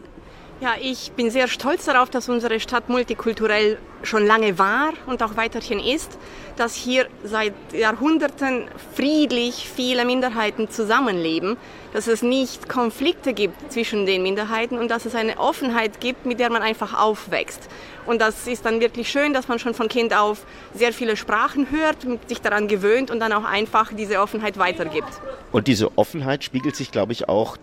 S22: Ja, ich bin sehr stolz darauf, dass unsere Stadt multikulturell schon lange war und auch weiterhin ist, dass hier seit Jahrhunderten friedlich viele Minderheiten zusammenleben, dass es nicht Konflikte gibt zwischen den Minderheiten und dass es eine Offenheit gibt, mit der man einfach aufwächst. Und das ist dann wirklich schön, dass man schon von Kind auf sehr viele Sprachen hört, sich daran gewöhnt und dann auch einfach diese Offenheit weitergibt.
S20: Und diese Offenheit spiegelt sich, glaube ich, auch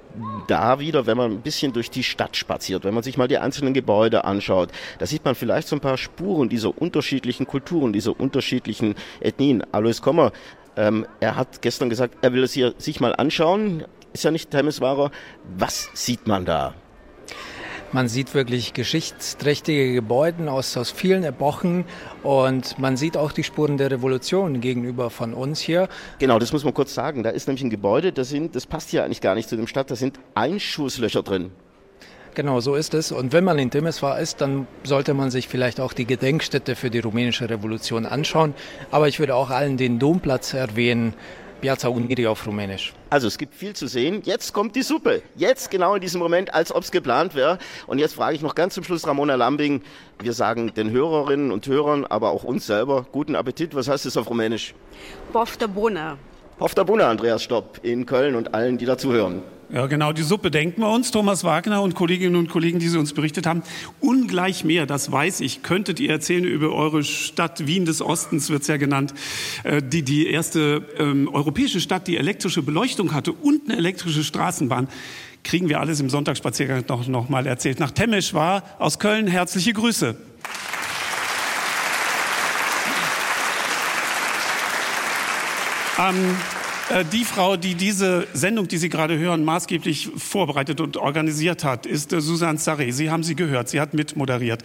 S20: da wieder, wenn man ein bisschen durch die Stadt spaziert, wenn man sich mal die einzelnen Gebäude anschaut. Da sieht man vielleicht so ein paar Spuren dieser unterschiedlichen Kulturen, dieser unterschiedlichen Ethnien. Alois Kommer, ähm, er hat gestern gesagt, er will es hier sich mal anschauen. Ist ja nicht Temeswarer. Was sieht man da?
S23: Man sieht wirklich geschichtsträchtige Gebäude aus, aus vielen Epochen und man sieht auch die Spuren der Revolution gegenüber von uns hier.
S20: Genau, das muss man kurz sagen. Da ist nämlich ein Gebäude, das, sind, das passt hier eigentlich gar nicht zu dem Stadt, da sind Einschusslöcher drin.
S23: Genau, so ist es. Und wenn man in Temeswar ist, dann sollte man sich vielleicht auch die Gedenkstätte für die rumänische Revolution anschauen. Aber ich würde auch allen den Domplatz erwähnen. Piazza Unirii auf Rumänisch.
S20: Also es gibt viel zu sehen. Jetzt kommt die Suppe. Jetzt genau in diesem Moment, als ob es geplant wäre. Und jetzt frage ich noch ganz zum Schluss Ramona Lambing. Wir sagen den Hörerinnen und Hörern, aber auch uns selber, guten Appetit. Was heißt das auf Rumänisch?
S21: Bofta bună.
S20: Der Bunne, Andreas Stopp, in Köln und allen, die dazuhören.
S2: Ja, genau, die Suppe denken wir uns. Thomas Wagner und Kolleginnen und Kollegen, die Sie uns berichtet haben. Ungleich mehr, das weiß ich, könntet ihr erzählen über eure Stadt Wien des Ostens, wird's ja genannt, äh, die die erste ähm, europäische Stadt, die elektrische Beleuchtung hatte und eine elektrische Straßenbahn. Kriegen wir alles im Sonntagsspaziergang noch, noch mal erzählt. Nach Temesch war aus Köln herzliche Grüße. Ähm, äh, die Frau, die diese Sendung, die Sie gerade hören, maßgeblich vorbereitet und organisiert hat, ist äh, Susanne Sarre. Sie haben sie gehört, sie hat mitmoderiert.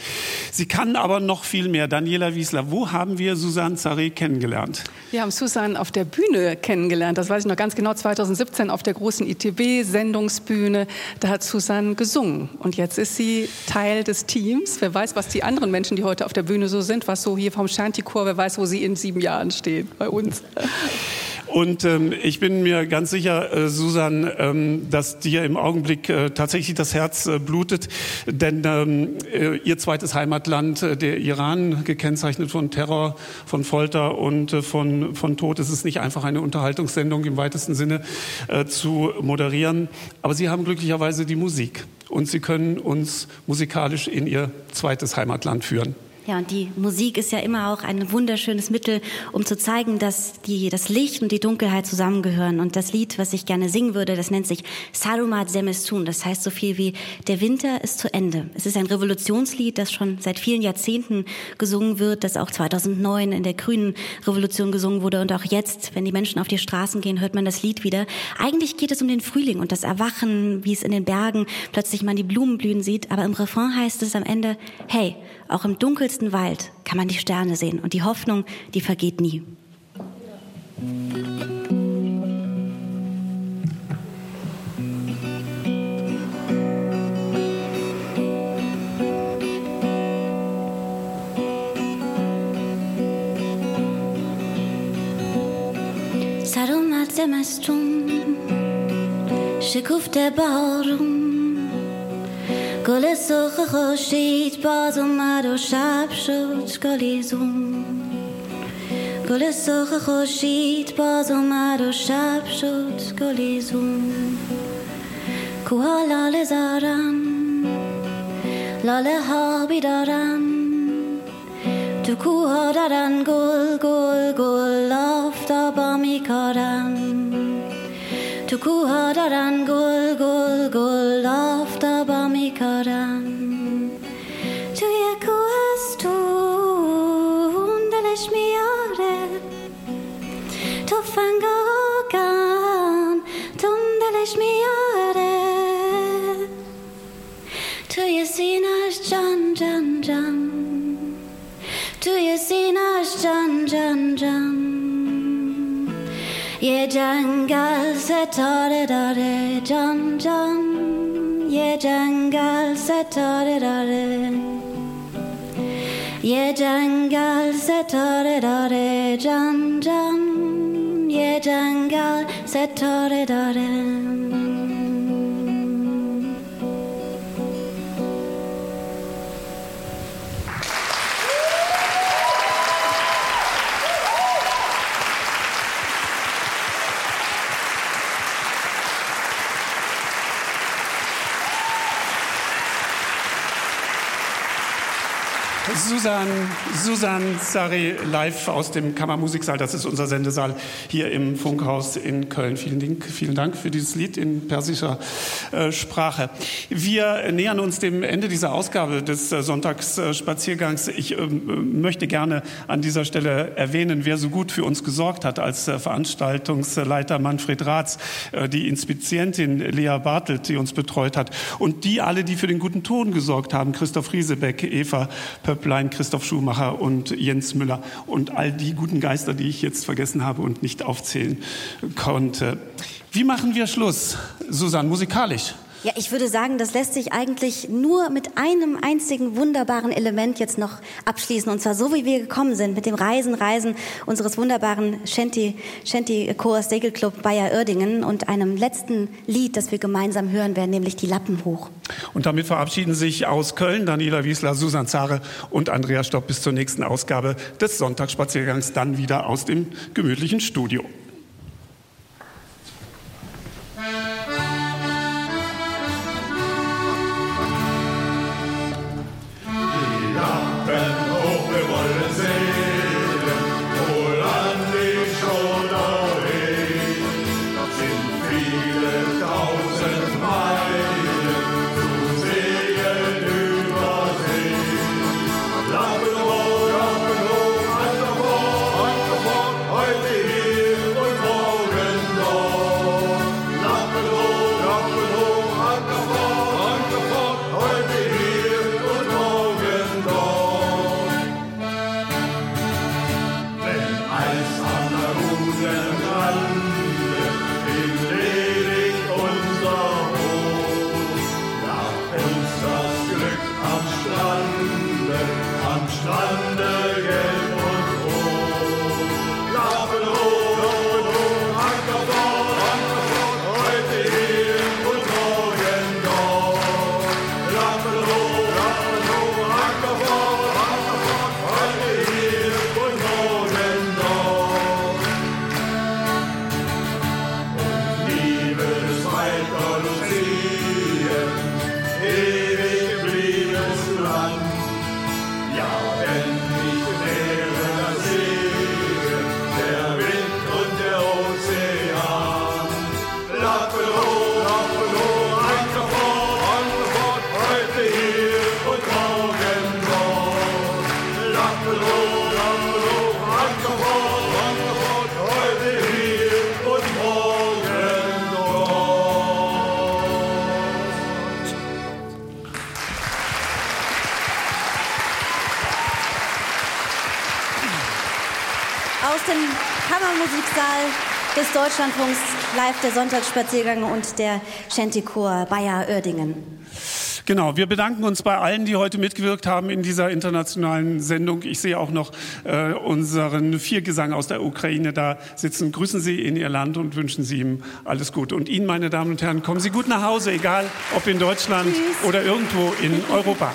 S2: Sie kann aber noch viel mehr. Daniela Wiesler, wo haben wir Susanne Sarre kennengelernt?
S3: Wir haben Susanne auf der Bühne kennengelernt. Das weiß ich noch ganz genau. 2017 auf der großen ITB-Sendungsbühne. Da hat Susanne gesungen. Und jetzt ist sie Teil des Teams. Wer weiß, was die anderen Menschen, die heute auf der Bühne so sind, was so hier vom Shanty-Chor, wer weiß, wo sie in sieben Jahren stehen bei uns. [laughs]
S2: Und ähm, ich bin mir ganz sicher, äh, Susan, ähm, dass dir im Augenblick äh, tatsächlich das Herz äh, blutet, denn ähm, äh, ihr zweites Heimatland, äh, der Iran, gekennzeichnet von Terror, von Folter und äh, von, von Tod, es ist nicht einfach eine Unterhaltungssendung im weitesten Sinne äh, zu moderieren, aber Sie haben glücklicherweise die Musik. Und Sie können uns musikalisch in Ihr zweites Heimatland führen.
S4: Ja, und die Musik ist ja immer auch ein wunderschönes Mittel, um zu zeigen, dass die, das Licht und die Dunkelheit zusammengehören. Und das Lied, was ich gerne singen würde, das nennt sich Sarumat Semestun. Das heißt so viel wie Der Winter ist zu Ende. Es ist ein Revolutionslied, das schon seit vielen Jahrzehnten gesungen wird, das auch 2009 in der Grünen Revolution gesungen wurde. Und auch jetzt, wenn die Menschen auf die Straßen gehen, hört man das Lied wieder. Eigentlich geht es um den Frühling und das Erwachen, wie es in den Bergen plötzlich man die Blumen blühen sieht. Aber im Refrain heißt es am Ende, hey, auch im dunkelsten Wald kann man die Sterne sehen und die Hoffnung, die vergeht nie. سرم زمستون شکفته بارون گل سرخ خورشید باز اومد و شب شد گلیزون گل سرخ خورشید باز اومد و شب شد گلیزون کوها لاله زارن لاله ها بیدارن تو کوها دارن گل گل گل آفتابا میکارن تو کوها دارن گل گل گل آفتابا میکارن. توی کوهستون دلش میاره. تفنگا کن تون دلش میاره. توی سینش جان جان جان. توی سینش جان جان جان. یه se tare dare jan jan ye jangal se tare dare ye jangal se tare dare jan jan ye jangal
S2: se tare dare Susan Sari live aus dem Kammermusiksaal. Das ist unser Sendesaal hier im Funkhaus in Köln. Vielen Dank, vielen Dank für dieses Lied in persischer äh, Sprache. Wir nähern uns dem Ende dieser Ausgabe des äh, Sonntagsspaziergangs. Ich äh, möchte gerne an dieser Stelle erwähnen, wer so gut für uns gesorgt hat als äh, Veranstaltungsleiter Manfred Ratz, äh, die Inspizientin Lea Bartelt, die uns betreut hat und die alle, die für den guten Ton gesorgt haben, Christoph Riesebeck, Eva Pöpplein, Christoph Schumacher und Jens Müller und all die guten Geister, die ich jetzt vergessen habe und nicht aufzählen konnte. Wie machen wir Schluss, Susanne, musikalisch?
S4: Ja, ich würde sagen, das lässt sich eigentlich nur mit einem einzigen wunderbaren Element jetzt noch abschließen. Und zwar so, wie wir gekommen sind, mit dem Reisen, Reisen unseres wunderbaren Shanty, Shanty Chor Segelclub Bayer Uerdingen und einem letzten Lied, das wir gemeinsam hören werden, nämlich die Lappen hoch.
S2: Und damit verabschieden sich aus Köln Daniela Wiesler, Susan Zare und Andrea Stopp bis zur nächsten Ausgabe des Sonntagsspaziergangs, dann wieder aus dem gemütlichen Studio.
S4: Deutschlandfunks live der Sonntagsspaziergang und der Shanty-Chor Bayer Uerdingen.
S2: Genau, wir bedanken uns bei allen, die heute mitgewirkt haben in dieser internationalen Sendung. Ich sehe auch noch äh, unseren Viergesang aus der Ukraine da sitzen. Grüßen Sie in Ihr Land und wünschen Sie ihm alles Gute. Und Ihnen, meine Damen und Herren, kommen Sie gut nach Hause, egal ob in Deutschland oder irgendwo in Europa.